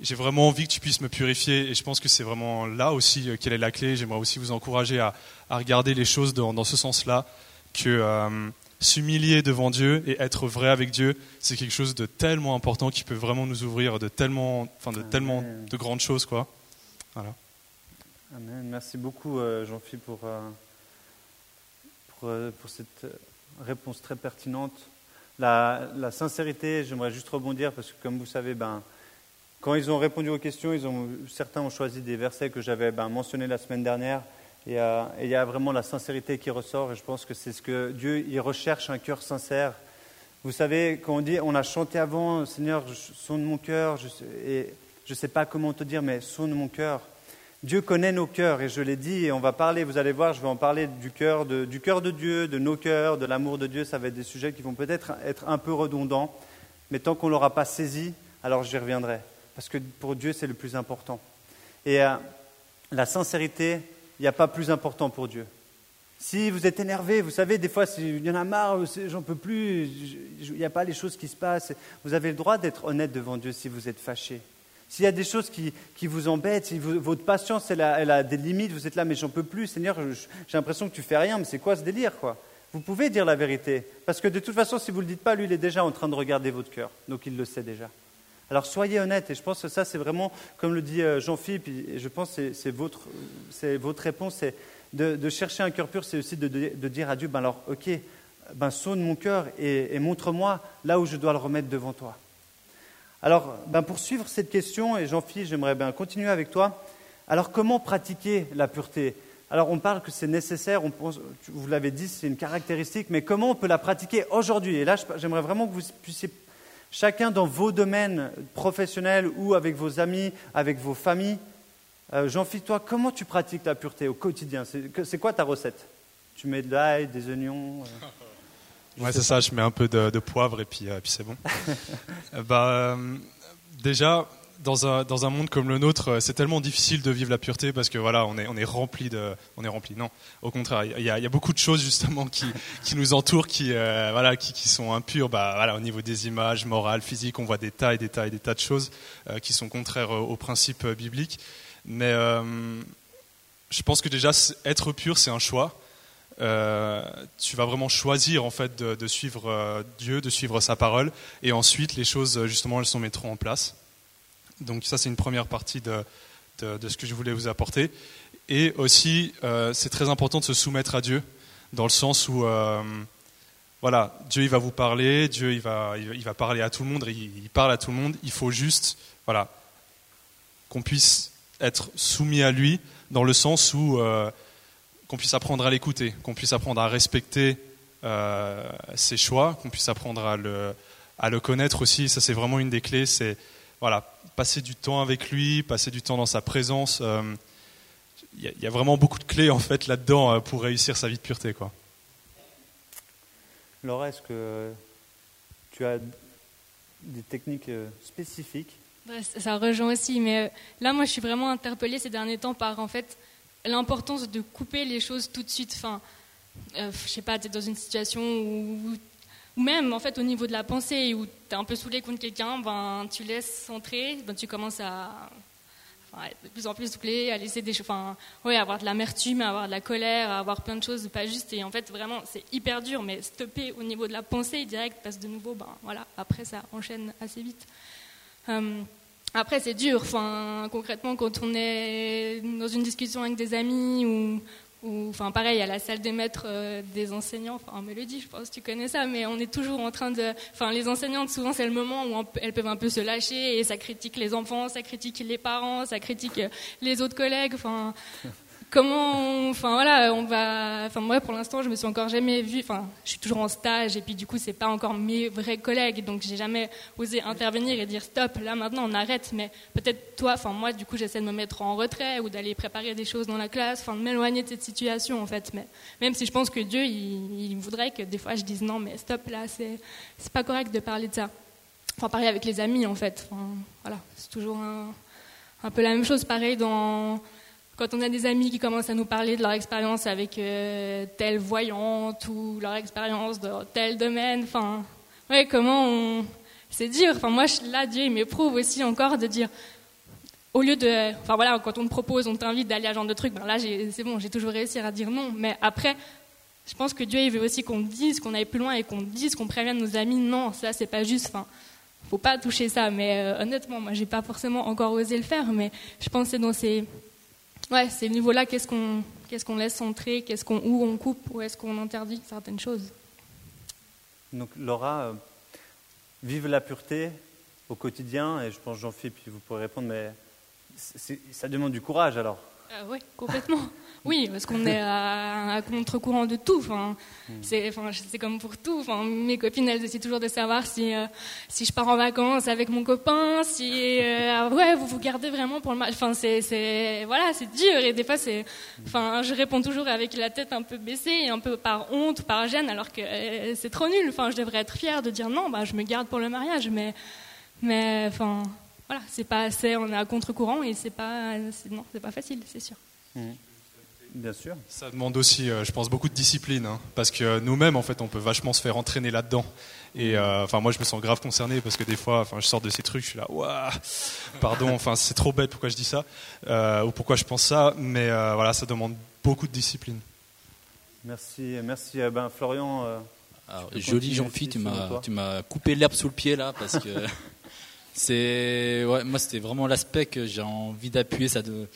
j'ai vraiment envie que tu puisses me purifier et je pense que c'est vraiment là aussi euh, quelle est la clé. J'aimerais aussi vous encourager à, à regarder les choses dans, dans ce sens-là, que euh, s'humilier devant Dieu et être vrai avec Dieu, c'est quelque chose de tellement important qui peut vraiment nous ouvrir de tellement, enfin de Amen. tellement de grandes choses, quoi. Amen. Merci beaucoup, euh, Jean-Philippe, pour, euh, pour, pour cette réponse très pertinente. La, la sincérité, j'aimerais juste rebondir parce que, comme vous savez, ben, quand ils ont répondu aux questions, certains ont choisi des versets que j'avais ben, mentionnés la semaine dernière. Et euh, et il y a vraiment la sincérité qui ressort. Et je pense que c'est ce que Dieu recherche un cœur sincère. Vous savez, quand on dit, on a chanté avant, Seigneur, sonne mon cœur, et je ne sais pas comment te dire, mais sonne mon cœur. Dieu connaît nos cœurs, et je l'ai dit, et on va parler, vous allez voir, je vais en parler du cœur de, du cœur de Dieu, de nos cœurs, de l'amour de Dieu. Ça va être des sujets qui vont peut-être être un peu redondants, mais tant qu'on ne l'aura pas saisi, alors j'y reviendrai. Parce que pour Dieu, c'est le plus important. Et euh, la sincérité, il n'y a pas plus important pour Dieu. Si vous êtes énervé, vous savez, des fois, il y en a marre, j'en peux plus, il n'y a pas les choses qui se passent. Vous avez le droit d'être honnête devant Dieu si vous êtes fâché. S'il y a des choses qui, vous embêtent, si votre patience elle a, des limites, vous êtes là, mais j'en peux plus, Seigneur, j'ai l'impression que tu fais rien, mais c'est quoi ce délire, quoi? Vous pouvez dire la vérité, parce que de toute façon, si vous ne le dites pas, lui, il est déjà en train de regarder votre cœur, donc il le sait déjà. Alors soyez honnête, et je pense que ça, c'est vraiment, comme le dit euh, Jean-Philippe, et je pense que c'est- votre, réponse, c'est de, chercher un cœur pur, c'est aussi de, dire à Dieu, ben alors, ok, ben sonne mon cœur et, montre-moi là où je dois le remettre devant toi. Alors, ben pour suivre cette question, et Jean-Philippe, j'aimerais bien continuer avec toi. Alors, comment pratiquer la pureté? Alors, on parle que c'est nécessaire, on vous l'avez dit, c'est une caractéristique, mais comment on peut la pratiquer aujourd'hui? Et là, j'aimerais vraiment que vous puissiez, chacun dans vos domaines professionnels ou avec vos amis, avec vos familles, euh, Jean-Philippe, toi, comment tu pratiques la pureté au quotidien C'est quoi ta recette? Tu mets de l'ail, des oignons euh, Ouais, c'est ça. Je mets un peu de, de poivre et puis, euh, puis c'est bon. *laughs* Euh, bah, euh, déjà, dans un, dans un monde comme le nôtre, euh, c'est tellement difficile de vivre la pureté parce que voilà, on est, on est rempli de, on est rempli. Non, au contraire, il y a, beaucoup de choses justement qui, *laughs* qui nous entourent, qui, euh, voilà, qui, qui sont impures. Bah, voilà, au niveau des images, morales, physiques, on voit des tas et des tas et des tas de choses euh, qui sont contraires aux principes bibliques. Mais je pense que déjà, être pur, c'est un choix. Tu vas vraiment choisir en fait de, suivre Dieu, de suivre sa parole, et ensuite les choses justement elles se mettront en place. Donc ça c'est une première partie de, de, ce que je voulais vous apporter. Et aussi euh, c'est très important de se soumettre à Dieu, dans le sens où euh, voilà Dieu il va vous parler, Dieu il va, il va- parler à tout le monde, il, parle à tout le monde. Il faut juste voilà qu'on puisse être soumis à lui, dans le sens où euh, qu'on puisse apprendre à l'écouter, qu'on puisse apprendre à respecter ses choix, qu'on puisse apprendre à le, à le connaître aussi. Ça, c'est vraiment une des clés. C'est voilà, passer du temps avec lui, passer du temps dans sa présence. Euh, Il y, a- il y a vraiment beaucoup de clés en fait là-dedans euh, pour réussir sa vie de pureté, quoi. Laura, est-ce que tu as des techniques euh, spécifiques? Ouais, ça- ça rejoint aussi, mais euh, là, moi, je suis vraiment interpellée ces derniers temps par en fait l'importance de couper les choses tout de suite. Enfin, euh, je sais pas, tu es dans une situation où, ou même en fait au niveau de la pensée où tu es un peu saoulé contre quelqu'un, ben tu laisses entrer, ben tu commences à enfin, être de plus en plus clé, à laisser des enfin, ouais, avoir de l'amertume, avoir de la colère, avoir plein de choses pas justes. Et en fait, vraiment, c'est hyper dur, mais stopper au niveau de la pensée direct, parce que de nouveau, ben voilà, après ça enchaîne assez vite. Euh, après, c'est dur. Enfin, concrètement, quand on est dans une discussion avec des amis ou, ou enfin, pareil, à la salle des maîtres euh, des enseignants, enfin, en mélodie, je pense tu connais ça, mais on est toujours en train de. Enfin, les enseignantes, souvent, c'est le moment où elles peuvent un peu se lâcher et ça critique les enfants, ça critique les parents, ça critique les autres collègues. Enfin, comment, enfin voilà, on va, enfin moi pour l'instant je me suis encore jamais vue, enfin je suis toujours en stage et puis du coup c'est pas encore mes vrais collègues donc j'ai jamais osé intervenir et dire stop là maintenant on arrête. Mais peut-être toi, enfin moi du coup j'essaie de me mettre en retrait ou d'aller préparer des choses dans la classe, enfin de m'éloigner de cette situation en fait, mais même si je pense que Dieu il, voudrait que des fois je dise non mais stop là c'est c'est pas correct de parler de ça, enfin parler avec les amis en fait, enfin voilà c'est toujours un, un peu la même chose. Pareil dans quand on a des amis qui commencent à nous parler de leur expérience avec euh, telle voyante ou leur expérience dans tel domaine, enfin, ouais, comment on. C'est dur. Enfin, moi, là, Dieu, il m'éprouve aussi encore de dire. Au lieu de. Enfin, voilà, quand on te propose, on t'invite d'aller à ce genre de truc, ben là, c'est bon, j'ai toujours réussi à dire non. Mais après, je pense que Dieu, il veut aussi qu'on dise, qu'on aille plus loin et qu'on dise, qu'on prévienne nos amis, non, ça, c'est pas juste. Enfin, faut pas toucher ça. Mais euh, honnêtement, moi, j'ai pas forcément encore osé le faire, mais je pense que c'est dans ces ouais, c'est le niveau-là, qu'est-ce qu'on qu'est-ce qu'on laisse entrer, qu'est-ce qu'on où on coupe, où est-ce qu'on interdit certaines choses. Donc Laura, euh, vive la pureté au quotidien, et je pense Jean-Philippe, puis vous pourrez répondre, mais ça demande du courage alors. Euh, oui, complètement. *laughs* Oui, parce qu'on est à, contre-courant de tout. Enfin, hmm. c'est, enfin, c'est comme pour tout. Enfin, mes copines, elles essaient toujours de savoir si, euh, si je pars en vacances avec mon copain, si euh, ouais, vous vous gardez vraiment pour le match. Enfin, c'est, c'est, voilà, c'est dur. Et des fois, c'est, enfin, je réponds toujours avec la tête un peu baissée et un peu par honte, par gêne, alors que euh, c'est trop nul. Enfin, je devrais être fière de dire non, bah, je me garde pour le mariage, mais, mais, enfin, voilà, c'est pas assez. On est à contre-courant et c'est pas, non, c'est pas facile, c'est sûr. Hmm. Bien sûr. Ça demande aussi, euh, je pense, beaucoup de discipline, hein, parce que nous-mêmes, en fait, on peut vachement se faire entraîner là-dedans. Et euh, enfin, moi, je me sens grave concerné parce que des fois, enfin, je sors de ces trucs, je suis là, waouh, pardon, enfin, c'est trop bête, pourquoi je dis ça, euh, ou pourquoi je pense ça, mais voilà, ça demande beaucoup de discipline. Merci, merci, ben, Florian. joli Jean-Philippe, tu m'as, tu m'as coupé l'herbe sous le pied là, parce que *laughs* c'est, ouais, moi, c'était vraiment l'aspect que j'ai envie d'appuyer, ça de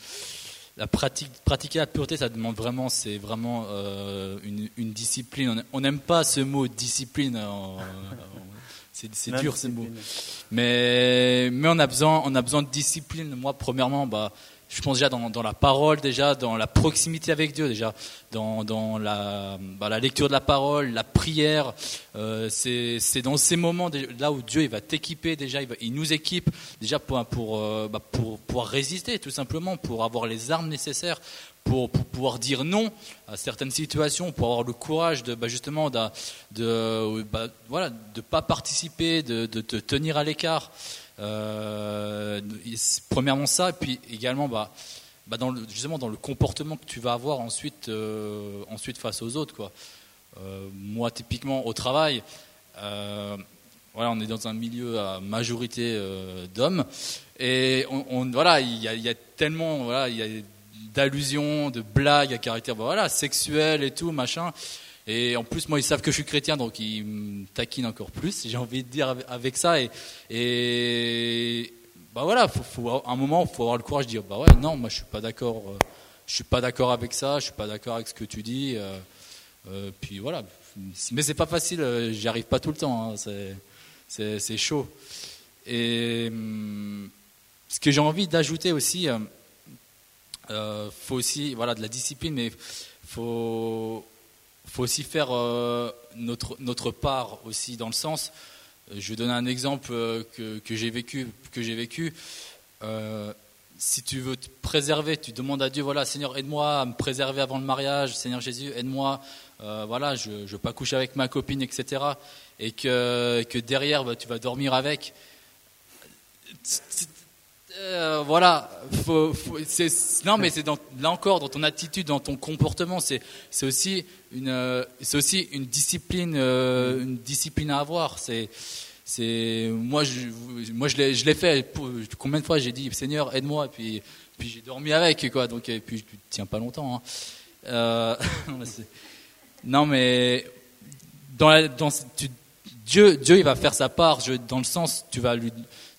la pratique, pratiquer la pureté, ça demande vraiment, c'est vraiment euh, une, discipline. On n'aime pas ce mot discipline. c'est dur ce mot. Mais, mais on a besoin, on a besoin de discipline. Moi, premièrement, bah, je pense déjà dans, la parole, déjà dans la proximité avec Dieu, déjà dans, bah, la, lecture de la parole, la prière. Euh, c'est dans ces moments là où Dieu il va t'équiper déjà, il, nous équipe déjà pour, euh, bah, pour, pouvoir résister, tout simplement, pour avoir les armes nécessaires pour, pouvoir dire non à certaines situations, pour avoir le courage de bah, justement de, de bah, voilà de pas participer, de, de te tenir à l'écart. Euh, premièrement ça, et puis également bah, bah dans le, justement dans le comportement que tu vas avoir ensuite, euh, ensuite face aux autres. Quoi. Euh, moi, typiquement au travail, voilà, on est dans un milieu à majorité d'hommes, et on, voilà, il y, a, tellement, voilà, il y a d'allusions, de blagues à caractère, voilà, sexuel et tout, machin. Et en plus, moi, ils savent que je suis chrétien, donc ils me taquinent encore plus, j'ai envie de dire avec ça. Et, et bah voilà, à un moment, il faut avoir le courage de dire, bah ouais, non, moi, je suis pas d'accord. Euh, je suis pas d'accord avec ça. Je suis pas d'accord avec ce que tu dis. Euh, euh, puis voilà. Mais c'est pas facile. J'y arrive pas tout le temps. Hein, c'est chaud. Et hum, ce que j'ai envie d'ajouter aussi, euh, faut aussi voilà de la discipline, mais faut faut aussi faire euh, notre, notre part aussi dans le sens. Euh, je vais donner un exemple euh, que, que j'ai vécu. Que j'ai vécu. si tu veux te préserver, tu demandes à Dieu, voilà, Seigneur, aide-moi à me préserver avant le mariage. Seigneur Jésus, aide-moi. voilà, je ne veux pas coucher avec ma copine, etc. Et que, que derrière, bah, tu vas dormir avec. Euh, voilà, non mais c'est là encore dans ton attitude, dans ton comportement, c'est aussi une euh, c'est aussi une discipline euh, une discipline à avoir. C'est c'est moi je moi je l'ai fait. combien de fois j'ai dit Seigneur aide-moi et puis puis j'ai dormi avec, quoi. Donc, et puis tu tiens pas longtemps. Hein. *laughs* Non, mais dans, la, dans Dieu, Dieu, il va faire sa part. Je, dans le sens, tu vas lui,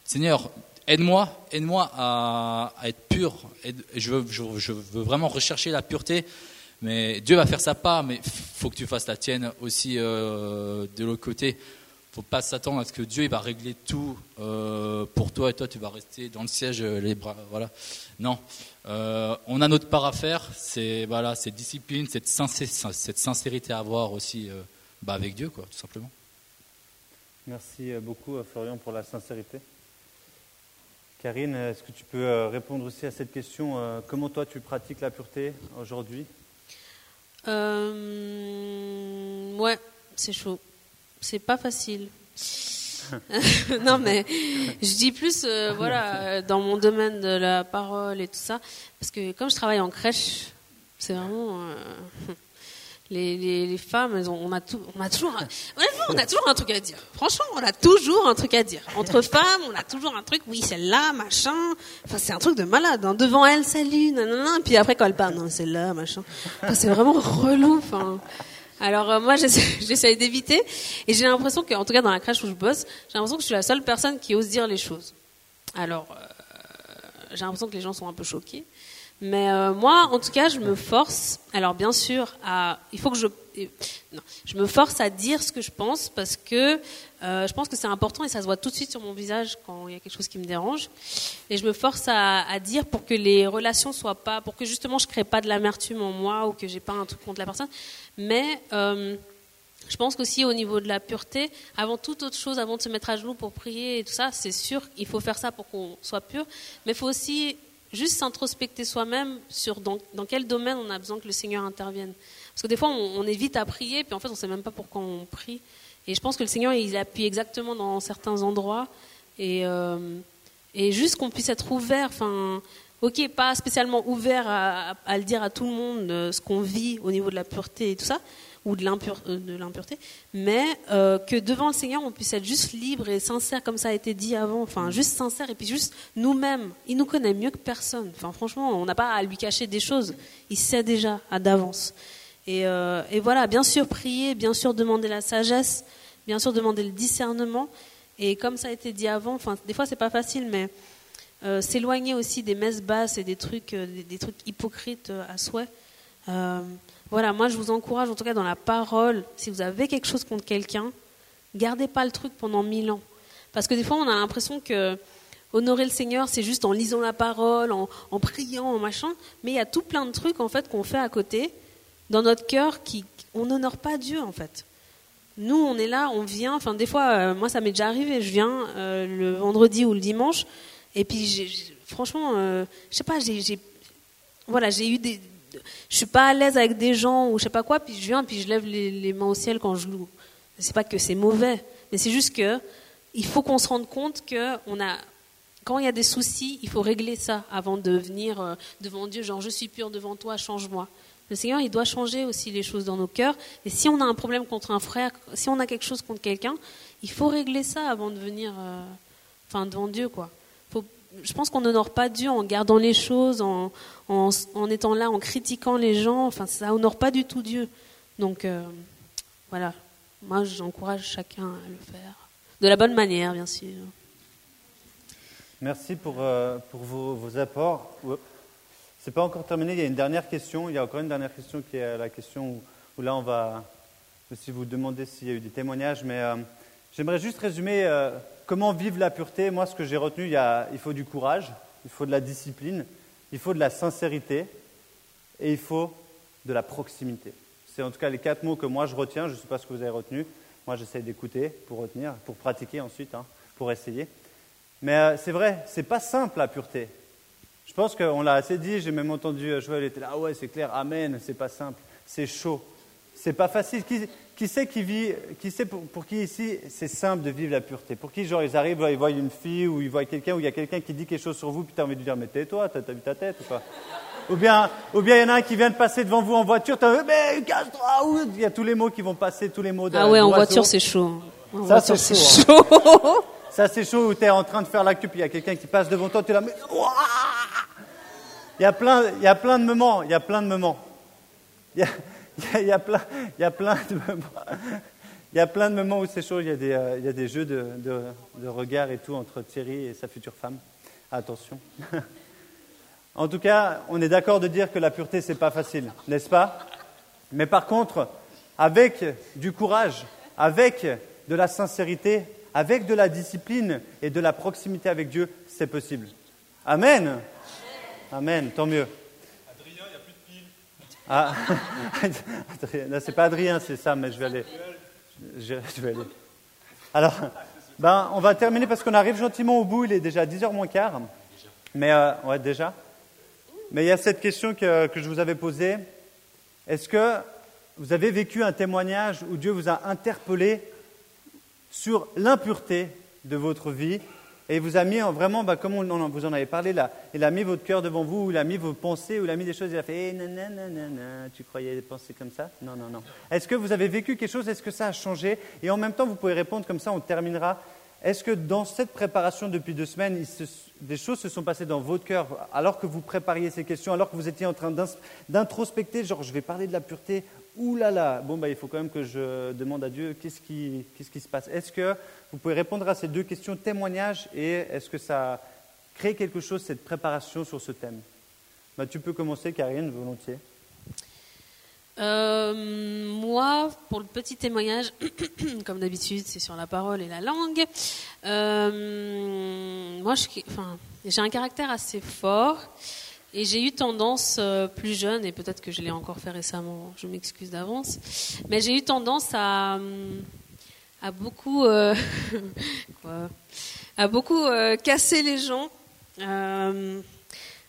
Seigneur, aide-moi, aide-moi à, être pur. je, veux, vraiment rechercher la pureté. Mais Dieu va faire sa part, mais faut que tu fasses la tienne aussi euh, de l'autre côté faut pas s'attendre à ce que Dieu il va régler tout euh, pour toi et toi tu vas rester dans le siège euh, les bras voilà non on a notre part à faire c'est voilà cette discipline cette, cette sincérité à avoir aussi bah, avec Dieu quoi tout simplement merci beaucoup Florian pour la sincérité Karine est-ce que tu peux répondre aussi à cette question comment toi tu pratiques la pureté aujourd'hui? Ouais c'est chaud c'est pas facile. *laughs* *laughs* non mais je dis plus euh, voilà euh, dans mon domaine de la parole et tout ça parce que comme je travaille en crèche c'est vraiment euh, les, les, femmes elles ont, on a tout, on a toujours on a toujours un truc à dire franchement on a toujours un truc à dire entre femmes on a toujours un truc oui celle-là machin enfin c'est un truc de malade hein. devant elle salut nanana puis après quand elle parle non celle-là machin c'est vraiment relou enfin alors euh, moi *laughs* j'essaie d'éviter et j'ai l'impression qu'en tout cas dans la crèche où je bosse, j'ai l'impression que je suis la seule personne qui ose dire les choses. Alors euh, j'ai l'impression que les gens sont un peu choqués. Mais euh, moi, en tout cas, je me force. Alors, bien sûr, à, il faut que je, non, je me force à dire ce que je pense parce que euh, je pense que c'est important et ça se voit tout de suite sur mon visage quand il y a quelque chose qui me dérange. Et je me force à, dire pour que les relations soient pas, pour que justement je crée pas de l'amertume en moi ou que j'ai pas un truc contre la personne. Mais euh, je pense qu'aussi au niveau de la pureté, avant toute autre chose, avant de se mettre à genoux pour prier et tout ça, c'est sûr, il faut faire ça pour qu'on soit pur. Mais il faut aussi juste s'introspecter soi-même sur dans, dans, quel domaine on a besoin que le Seigneur intervienne. Parce que des fois, on, on est vite à prier, puis en fait, on ne sait même pas pourquoi on prie. Et je pense que le Seigneur, il appuie exactement dans certains endroits. Et, euh, et juste qu'on puisse être ouvert, enfin, ok, pas spécialement ouvert à, à, le dire à tout le monde euh, ce qu'on vit au niveau de la pureté et tout ça, ou de euh, l'impureté, mais euh, que devant le Seigneur, on puisse être juste libre et sincère, comme ça a été dit avant, enfin, juste sincère, et puis juste nous-mêmes. Il nous connaît mieux que personne. Enfin, franchement, on n'a pas à lui cacher des choses. Il sait déjà à d'avance. Et, euh, voilà, bien sûr, prier, bien sûr, demander la sagesse, bien sûr demander le discernement. Et comme ça a été dit avant, enfin, des fois c'est pas facile, mais s'éloigner aussi des messes basses et des trucs, des, trucs hypocrites à souhait. Voilà, moi je vous encourage, en tout cas dans la parole, si vous avez quelque chose contre quelqu'un, gardez pas le truc pendant mille ans. Parce que des fois on a l'impression que honorer le Seigneur, c'est juste en lisant la parole, en, priant, en machin, mais il y a tout plein de trucs en fait qu'on fait à côté dans notre cœur qui on n'honore pas Dieu en fait. Nous, on est là, on vient. Enfin, des fois, euh, moi, ça m'est déjà arrivé. Je viens euh, le vendredi ou le dimanche, et puis, franchement, euh, je sais pas, j'ai, voilà, j'ai eu des, je suis pas à l'aise avec des gens ou je sais pas quoi, puis je viens, puis je lève les, les mains au ciel quand je loue. C'est pas que c'est mauvais, mais c'est juste que il faut qu'on se rende compte que on a, quand il y a des soucis, il faut régler ça avant de venir euh, devant Dieu, genre je suis pur devant toi, change-moi. Le Seigneur, il doit changer aussi les choses dans nos cœurs. Et si on a un problème contre un frère, si on a quelque chose contre quelqu'un, il faut régler ça avant de venir, euh, enfin, devant Dieu, quoi. Je pense qu'on n'honore pas Dieu en gardant les choses, en, en, étant là, en critiquant les gens. Enfin, ça honore pas du tout Dieu. Donc, euh, voilà. Moi, j'encourage chacun à le faire. De la bonne manière, bien sûr. Merci pour, euh, pour vos, vos apports. C'est pas encore terminé, il y a une dernière question. Il y a encore une dernière question qui est la question où, là on va aussi vous demander s'il y a eu des témoignages. Mais euh, j'aimerais juste résumer comment vivre la pureté? Moi, ce que j'ai retenu, il, faut du courage, il faut de la discipline, il faut de la sincérité et il faut de la proximité. C'est en tout cas les quatre mots que moi je retiens. Je ne sais pas ce que vous avez retenu. Moi, j'essaie d'écouter pour retenir, pour pratiquer ensuite, hein, pour essayer. Mais euh, c'est vrai, c'est pas simple la pureté. Je pense qu'on l'a assez dit, j'ai même entendu Joël était là, ah ouais, c'est clair, amen, c'est pas simple, c'est chaud, c'est pas facile. Qui, qui sait qui vit, qui sait pour, pour qui ici c'est simple de vivre la pureté? Pour qui, genre, ils arrivent, ils voient une fille ou ils voient quelqu'un, ou il y a quelqu'un qui dit quelque chose sur vous, puis tu as envie de dire, mais tais-toi, t'as vu ta tête ou pas? Ou bien, ou bien il y en a un qui vient de passer devant vous en voiture, t'as mais casse-toi, il y a tous les mots qui vont passer, tous les mots Ah ouais, en voiture c'est chaud. En Ça c'est c'est chaud. Ça c'est chaud où tu es en train de faire la queue, puis il y a quelqu'un qui passe devant toi, tu es là, mais. Ouah il y a plein, il y a plein de moments, il y a plein de moments. Il y a, *laughs* il y a plein, il y a plein de moments. Il y a plein de moments où c'est chaud. Il y a des, euh, jeux de, de, de regard et tout entre Thierry et sa future femme. Attention. *laughs* En tout cas, on est d'accord de dire que la pureté, c'est pas facile, n'est-ce pas? Mais par contre, avec du courage, avec de la sincérité, avec de la discipline et de la proximité avec Dieu, c'est possible. Amen. Amen, tant mieux. Adrien, il n'y a plus de piles. Ah, *laughs* c'est pas Adrien, c'est ça, mais je vais aller. Je vais aller. Alors, ben, on va terminer parce qu'on arrive gentiment au bout, il est déjà 10h moins quart. Mais, euh, ouais, déjà. Mais il y a cette question que, que je vous avais posée. Est-ce que vous avez vécu un témoignage où Dieu vous a interpellé sur l'impureté de votre vie et vous a mis en- vraiment, bah, comme on vous en avez parlé là, il a mis votre cœur devant vous, il a mis vos pensées, ou il a mis des choses, il a fait eh, nanana, tu croyais penser comme ça? Non, non, non. Est-ce que vous avez vécu quelque chose? Est-ce que ça a changé? Et en même temps, vous pouvez répondre comme ça, on terminera. Est-ce que dans cette préparation depuis deux semaines, il se- des choses se sont passées dans votre cœur alors que vous prépariez ces questions, alors que vous étiez en train d'introspecter, genre je vais parler de la pureté, ouh là là, bon bah il faut quand même que je demande à Dieu qu'est-ce qui, se passe. Est-ce que vous pouvez répondre à ces deux questions, témoignage, et est-ce que ça crée quelque chose, cette préparation sur ce thème? Bah, Tu peux commencer, Karine, volontiers. Euh, moi, pour le petit témoignage, *coughs* comme d'habitude, c'est sur la parole et la langue. Euh, moi, j'ai un caractère assez fort et j'ai eu tendance, euh, plus jeune, et peut-être que je l'ai encore fait récemment, je m'excuse d'avance, mais j'ai eu tendance à, hum, à beaucoup, euh, *laughs* beaucoup euh, casser les gens. Euh,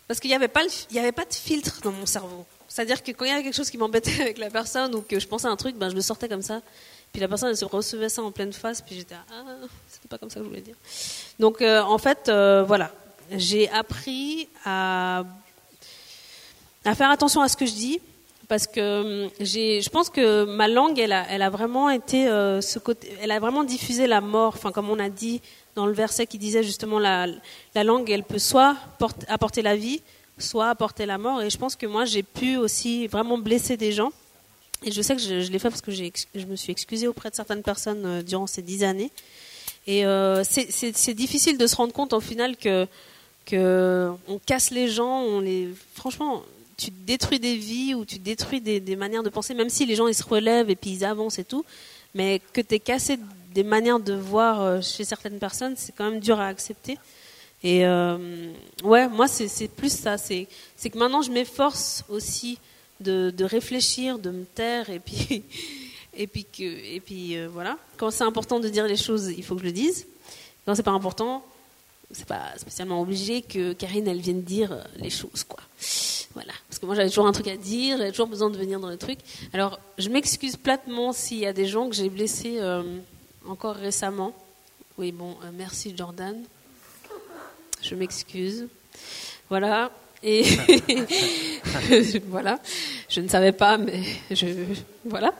parce qu'il n'y avait, pas avait pas de filtre dans mon cerveau. C'est-à-dire que quand il y avait quelque chose qui m'embêtait *laughs* avec la personne ou que je pensais à un truc, ben, je le sortais comme ça. Puis la personne, elle se recevait ça en pleine face, puis j'étais ah, c'était pas comme ça que je voulais dire. Donc en fait, voilà, j'ai appris à, à faire attention à ce que je dis, parce que hum, j'ai, je pense que ma langue, elle a, elle a vraiment été euh, ce côté, elle a vraiment diffusé la mort. Enfin, comme on a dit dans le verset qui disait justement la, la langue, elle peut soit porter- apporter la vie, soit apporter la mort. Et je pense que moi, j'ai pu aussi vraiment blesser des gens. Et je sais que je, l'ai fait parce que j'ai je me suis excusée auprès de certaines personnes euh, durant ces dix années. Et euh, c'est- c'est c'est difficile de se rendre compte au final que, que on casse les gens, on les, franchement, tu détruis des vies ou tu détruis des, manières de penser, même si les gens ils se relèvent et puis ils avancent et tout, mais que tu es cassé des manières de voir euh, chez certaines personnes, c'est quand même dur à accepter. Et euh, ouais, moi c'est plus ça, c'est que maintenant je m'efforce aussi de, de réfléchir, de me taire et puis *laughs* et puis que et puis euh, voilà. Quand c'est important de dire les choses, il faut que je le dise. Quand c'est pas important, c'est pas spécialement obligé que Karine elle vienne dire euh, les choses quoi. Voilà, parce que moi j'avais toujours un truc à dire, j'avais toujours besoin de venir dans les trucs. Alors je m'excuse platement s'il y a des gens que j'ai blessés euh, encore récemment. Oui bon, euh, merci Jordan. Je m'excuse. Voilà. Et *laughs* voilà, je ne savais pas, mais je voilà.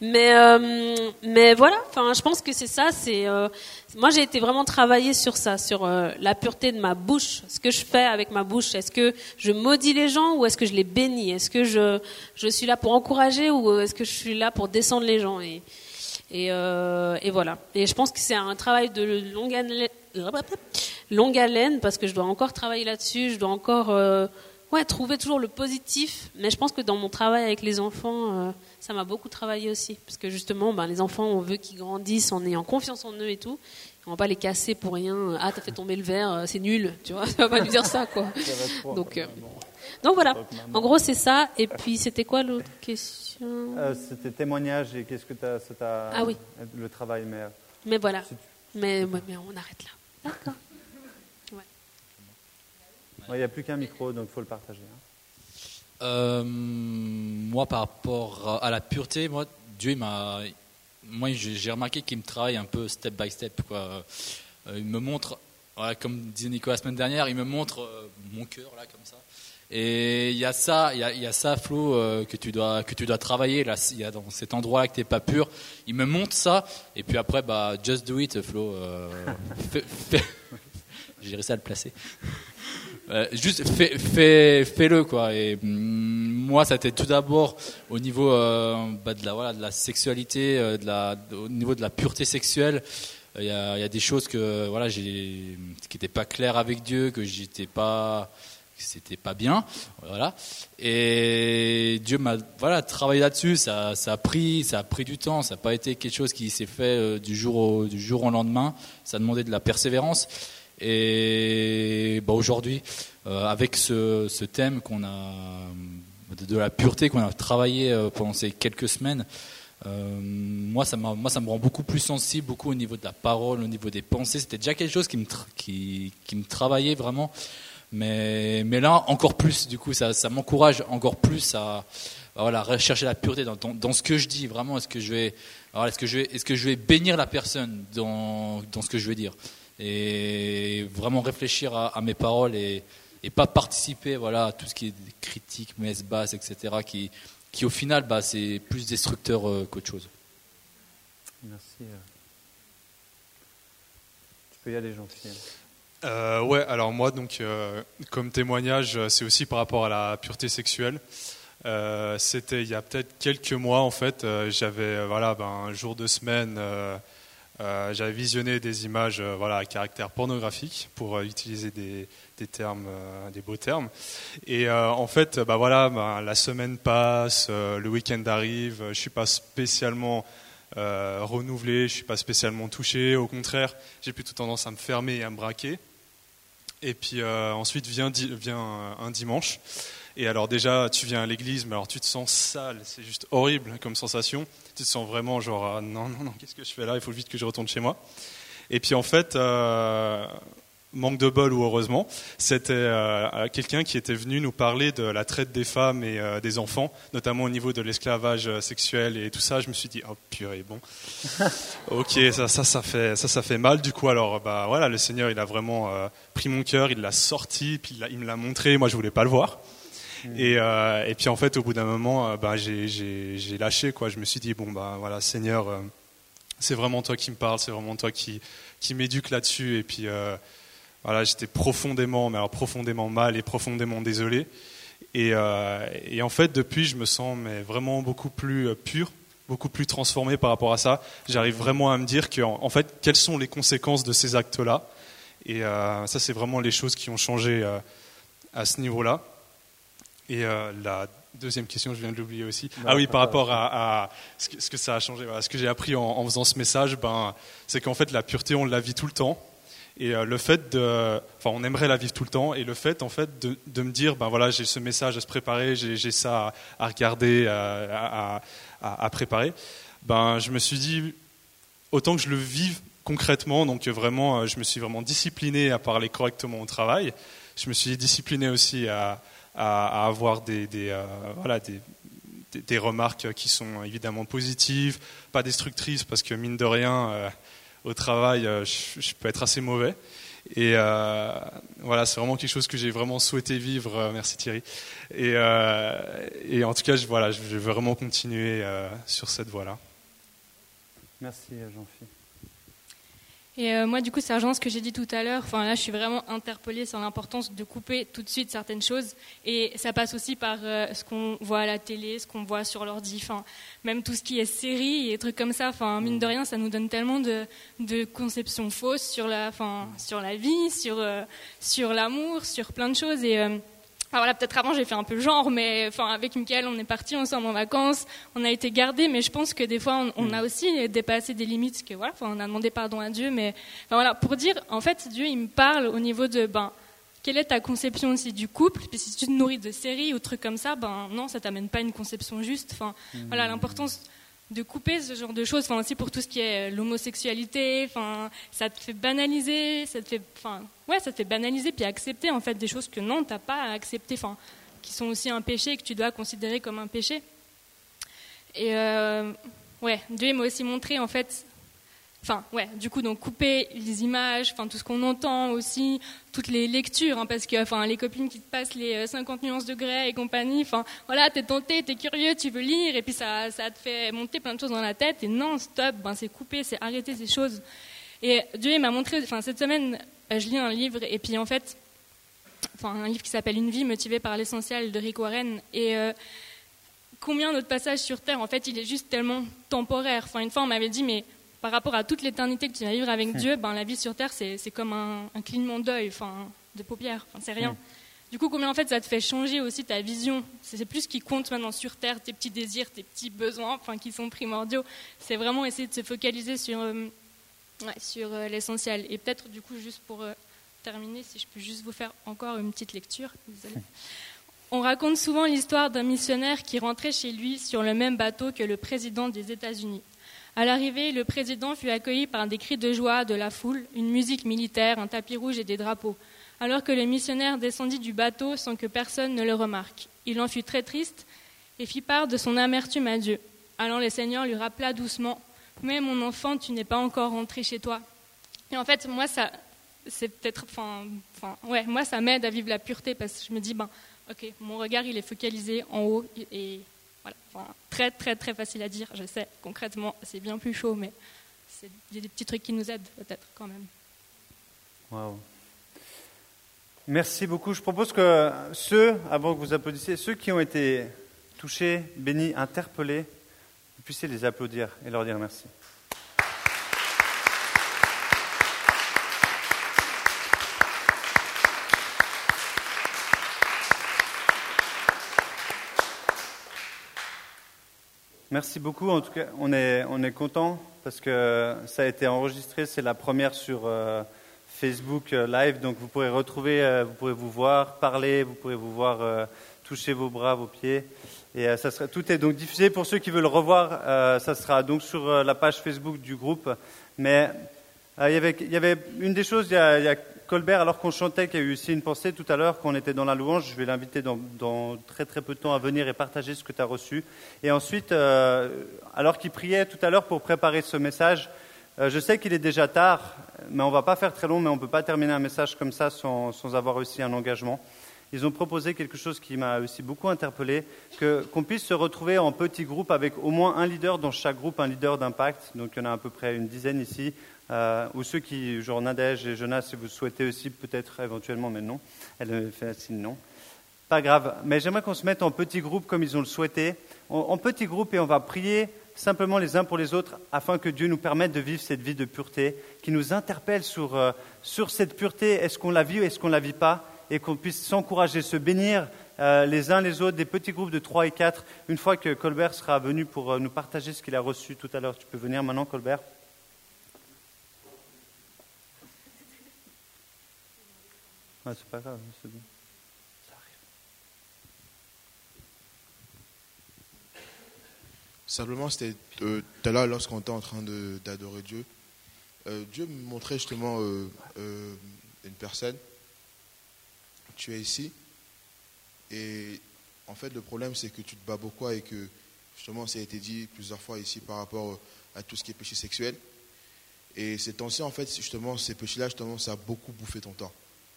Mais euh, mais voilà. Enfin, je pense que c'est ça. C'est euh, moi j'ai été vraiment travailler sur ça, sur euh, la pureté de ma bouche. Ce que je fais avec ma bouche. Est-ce que je maudis les gens ou est-ce que je les bénis? Est-ce que je je suis là pour encourager ou est-ce que je suis là pour descendre les gens? Et et, euh, et voilà. Et je pense que c'est un travail de longue haleine, longue haleine parce que je dois encore travailler là-dessus. Je dois encore euh, ouais, trouver toujours le positif. Mais je pense que dans mon travail avec les enfants, euh, ça m'a beaucoup travaillé aussi. Parce que justement, ben, les enfants, on veut qu'ils grandissent en ayant confiance en eux et tout. On va pas les casser pour rien. Ah, t'as fait tomber le verre, euh, c'est nul. Tu vois, *laughs* tu vas pas lui dire ça, quoi. Donc, euh, donc voilà. En gros, c'est ça. Et puis, c'était quoi l'autre question? Euh, C'était témoignage et qu'est-ce que t'as- ça t'a. Ah oui. Le travail, mais. euh, Mais voilà. Mais, ouais, mais on arrête là. D'accord. Il n'y a plus qu'un micro, donc il faut le partager. hein. Euh, moi, par rapport à la pureté, moi, Dieu m'a, moi, j'ai remarqué qu'il me travaille un peu step by step. Euh, il me montre, comme disait Nico la semaine dernière, il me montre euh, mon cœur là, comme ça. Et il y a ça, il y a, ça, Flo, que tu dois que tu dois travailler là. Il y a dans cet endroit-là que t'es pas pur. Il me montre ça, et puis après, bah, just do it, Flo. Euh, *laughs* *laughs* J'ai réussi à le placer. Euh, juste fais, fais, fais-le quoi. Et mm, moi, ça a été tout d'abord au niveau euh, bah, de la voilà de la sexualité, euh, de la, au niveau de la pureté sexuelle. Il y, a, il y a des choses que voilà j'ai qui n'étaient pas claires avec Dieu, que j'étais pas c'était pas bien, voilà. Et Dieu m'a voilà travaillé là-dessus. Ça, ça a pris, ça a pris du temps. Ça n'a pas été quelque chose qui s'est fait euh, du jour au du jour au lendemain. Ça a demandé de la persévérance. Et bah, aujourd'hui, euh, avec ce, thème qu'on a de, la pureté qu'on a travaillé euh, pendant ces quelques semaines, euh, moi, ça moi, ça me rend beaucoup plus sensible, beaucoup au niveau de la parole, au niveau des pensées. C'était déjà quelque chose qui me, qui, qui me travaillait vraiment. Mais, mais là, encore plus, du coup, ça, ça m'encourage encore plus à, voilà, rechercher la pureté dans, dans, ce que je dis. Vraiment, est-ce que je vais, est-ce que est-ce que je vais bénir la personne dans, dans ce que je vais dire? Et vraiment réfléchir à, à mes paroles et, et pas participer voilà, à tout ce qui est critique, messe basse, etc., qui, qui au final, bah, c'est plus destructeur euh, qu'autre chose. Merci. euh. Tu peux y aller, Jean-Philippe. Euh, ouais, alors moi, donc, euh, comme témoignage, c'est aussi par rapport à la pureté sexuelle. Euh, C'était il y a peut-être quelques mois, en fait, euh, j'avais, voilà, ben, un jour de semaine, euh, j'avais visionné des images, euh, voilà, à caractère pornographique, pour euh, utiliser des, des termes, des beaux termes. Et en fait, bah voilà, ben, la semaine passe, le week-end arrive, je suis pas spécialement renouvelé, je suis pas spécialement touché. Au contraire, j'ai plutôt tendance à me fermer et à me braquer. Et puis ensuite vient, vient un dimanche. Et alors déjà, tu viens à l'église, mais alors tu te sens sale, c'est juste horrible comme sensation. Tu te sens vraiment genre ah, non non non, qu'est-ce que je fais là? Il faut vite que je retourne chez moi. Et puis en fait, euh, manque de bol ou heureusement, c'était euh, quelqu'un qui était venu nous parler de la traite des femmes et euh, des enfants, notamment au niveau de l'esclavage sexuel et tout ça. Je me suis dit oh purée bon, *laughs* ok ça ça ça fait ça ça fait mal du coup. Alors bah voilà, le Seigneur il a vraiment pris mon cœur, il l'a sorti, puis il, il me l'a montré. Moi je voulais pas le voir. Et, euh, et puis en fait, au bout d'un moment, euh, bah, j'ai- lâché. Quoi. Je me suis dit, bon, bah, voilà, Seigneur, euh, c'est vraiment toi qui me parles, c'est vraiment toi qui, qui m'éduque là-dessus. Et puis euh, voilà, j'étais profondément, mais alors profondément mal et profondément désolé. Et, et en fait, depuis, je me sens mais vraiment beaucoup plus pur, beaucoup plus transformé par rapport à ça. J'arrive vraiment à me dire que, fait, quelles sont les conséquences de ces actes-là. Et ça, c'est vraiment les choses qui ont changé à ce niveau-là. Et euh, la deuxième question, je viens de l'oublier aussi. Non, ah oui, par rapport à, à ce, que, ce que ça a changé. Voilà, ce que j'ai appris en, en faisant ce message, ben, c'est qu'en fait, la pureté, on la vit tout le temps. Et euh, le fait de, enfin, on aimerait la vivre tout le temps. Et le fait, en fait, de, de me dire, ben voilà, j'ai ce message à se préparer, j'ai ça à, à regarder, à, à- préparer. Ben, je me suis dit, autant que je le vive concrètement, donc vraiment, euh, je me suis vraiment discipliné à parler correctement au travail. Je me suis discipliné aussi à, à- avoir des, des, euh, voilà, des, des- remarques qui sont évidemment positives, pas destructrices, parce que mine de rien, euh, au travail, euh, je, peux être assez mauvais. Et voilà, c'est vraiment quelque chose que j'ai vraiment souhaité vivre. merci Thierry. Et, et en tout cas, je, voilà, je veux vraiment continuer sur cette voie-là. Merci, Jean-Philippe. Et euh, moi, du coup, rejoint ce que j'ai dit tout à l'heure. Enfin, là, je suis vraiment interpellée sur l'importance de couper tout de suite certaines choses. Et ça passe aussi par euh, ce qu'on voit à la télé, ce qu'on voit sur l'ordi. Enfin, même tout ce qui est séries et trucs comme ça. Enfin, mine de rien, ça nous donne tellement de, de conceptions fausses sur la, enfin, sur la vie, sur, euh, sur l'amour, sur plein de choses. Et alors voilà, peut-être avant j'ai fait un peu genre, mais enfin avec Mickaël on est parti ensemble en vacances, on a été gardés, mais je pense que des fois on, on a aussi dépassé des limites, que voilà, enfin, on a demandé pardon à Dieu, mais enfin, voilà pour dire en fait Dieu il me parle au niveau de ben quelle est ta conception aussi du couple, puis si tu te nourris de séries ou trucs comme ça, ben non ça t'amène pas une conception juste, enfin voilà l'importance de couper ce genre de choses, enfin aussi pour tout ce qui est l'homosexualité, enfin ça te fait banaliser, ça te fait, enfin ouais, ça te fait banaliser puis accepter en fait des choses que non t'as pas à accepter, enfin qui sont aussi un péché et que tu dois considérer comme un péché. Et euh, ouais, Dieu m'a aussi montré en fait, enfin ouais, du coup donc couper les images, enfin tout ce qu'on entend aussi, toutes les lectures, hein, parce que les copines qui te passent les euh, 50 nuances de grès et compagnie, enfin voilà, t'es tenté, t'es curieux, tu veux lire et puis ça, te fait monter plein de choses dans la tête et non stop, ben c'est couper, c'est arrêter ces choses. Et Dieu m'a montré, cette semaine, euh, je lis un livre et puis en fait un livre qui s'appelle Une vie motivée par l'essentiel de Rick Warren. Et euh, combien notre passage sur Terre, en fait, il est juste tellement temporaire. Enfin, une fois, on m'avait dit, mais par rapport à toute l'éternité que tu vas vivre avec Hmm. Dieu, ben, la vie sur Terre, c'est c'est comme un, un clignement d'œil, enfin, de paupières, enfin, c'est rien. Du coup, combien en fait ça te fait changer aussi ta vision? C'est c'est plus ce qui compte maintenant sur Terre, tes petits désirs, tes petits besoins, enfin, qui sont primordiaux. C'est vraiment essayer de se focaliser sur, euh, ouais, sur euh, l'essentiel. Et peut-être, du coup, juste pour euh, terminer, si je peux juste vous faire encore une petite lecture. Désolée. On raconte souvent l'histoire d'un missionnaire qui rentrait chez lui sur le même bateau que le président des États-Unis. À l'arrivée, le président fut accueilli par des cris de joie de la foule, une musique militaire, un tapis rouge et des drapeaux. Alors que le missionnaire descendit du bateau sans que personne ne le remarque. Il en fut très triste et fit part de son amertume à Dieu. Alors le Seigneur lui rappela doucement Mais mon enfant, tu n'es pas encore rentré chez toi. Et en fait, moi, ça, c'est peut-être, enfin, moi, ça m'aide à vivre la pureté parce que je me dis, ben, ok, mon regard, il est focalisé en haut et voilà, très, très, très facile à dire. Je sais, concrètement, c'est bien plus chaud, mais il y a des petits trucs qui nous aident peut-être quand même. Waouh. Merci beaucoup. Je propose que ceux, avant que vous applaudissiez, ceux qui ont été touchés, bénis, interpellés, vous puissiez les applaudir et leur dire merci. Merci beaucoup. En tout cas, on est, on est content parce que ça a été enregistré. C'est la première sur euh, Facebook euh, Live. Donc vous pourrez retrouver, euh, vous pourrez vous voir, parler, vous pourrez vous voir toucher vos bras, vos pieds. Et ça sera, tout est donc diffusé. Pour ceux qui veulent revoir, ça sera donc sur la page Facebook du groupe. Mais il, y avait, il y avait une des choses, il y a Colbert, alors qu'on chantait, qui a eu aussi une pensée tout à l'heure, qu'on était dans la louange. Je vais l'inviter dans, très très peu de temps à venir et partager ce que tu as reçu. Et ensuite, euh, alors qu'il priait tout à l'heure pour préparer ce message, euh, je sais qu'il est déjà tard, mais on va pas faire très long, mais on peut pas terminer un message comme ça sans, avoir aussi un engagement. Ils ont proposé quelque chose qui m'a aussi beaucoup interpellé, qu'on puisse se retrouver en petits groupes avec au moins un leader dans chaque groupe, un leader d'impact. Donc il y en a à peu près une dizaine ici. Euh, ou ceux qui, genre Nadège et Jonas, si vous souhaitez aussi, peut-être éventuellement, mais non. Elle fait un signe non. Pas grave. Mais j'aimerais qu'on se mette en petits groupes comme ils ont le souhaité. En, petits groupes et on va prier simplement les uns pour les autres afin que Dieu nous permette de vivre cette vie de pureté, qui nous interpelle sur, euh, sur cette pureté. Est-ce qu'on la vit ou est-ce qu'on la vit pas? Et qu'on puisse s'encourager, se bénir euh, les uns les autres, des petits groupes de 3 et 4. Une fois que Colbert sera venu pour nous partager ce qu'il a reçu tout à l'heure, tu peux venir maintenant, Colbert C'est pas grave, c'est bon. Ça arrive. Simplement, c'était euh, tout à l'heure, lorsqu'on était en train d'adorer Dieu, euh, Dieu me montrait justement euh, une personne. Tu es ici. Et en fait, le problème, c'est que tu te bats beaucoup et que, justement, ça a été dit plusieurs fois ici par rapport à tout ce qui est péché sexuel. Et ces temps-ci, en fait, justement, ces péchés-là, justement, ça a beaucoup bouffé ton temps.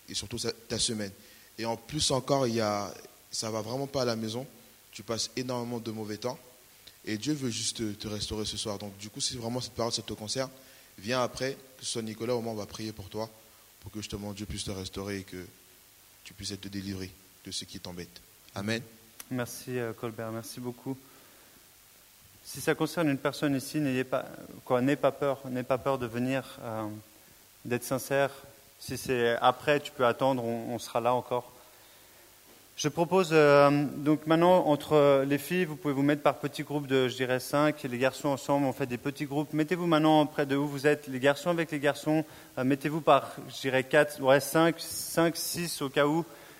Et surtout ta semaine. Et en plus encore, il y a, ça va vraiment pas à la maison. Tu passes énormément de mauvais temps. Et Dieu veut juste te, restaurer ce soir. Donc, du coup, si vraiment cette parole, ça te concerne, viens après, que ce soit Nicolas, au moins, on va prier pour toi, pour que justement Dieu puisse te restaurer et que tu puisses être délivré de ce qui t'embête. Amen. Merci euh, Colbert, merci beaucoup. Si ça concerne une personne ici, n'ayez pas, quoi, n'aie pas peur, n'aie pas peur de venir, euh, d'être sincère. Si c'est après, tu peux attendre, on, on sera là encore. Je propose euh, donc maintenant entre les filles, vous pouvez vous mettre par petits groupes de, je dirais, 5 et les garçons ensemble, on fait des petits groupes. Mettez-vous maintenant près de où vous êtes, les garçons avec les garçons, euh, mettez-vous par, je dirais, 4, ouais, 5, 5, 6 au cas où.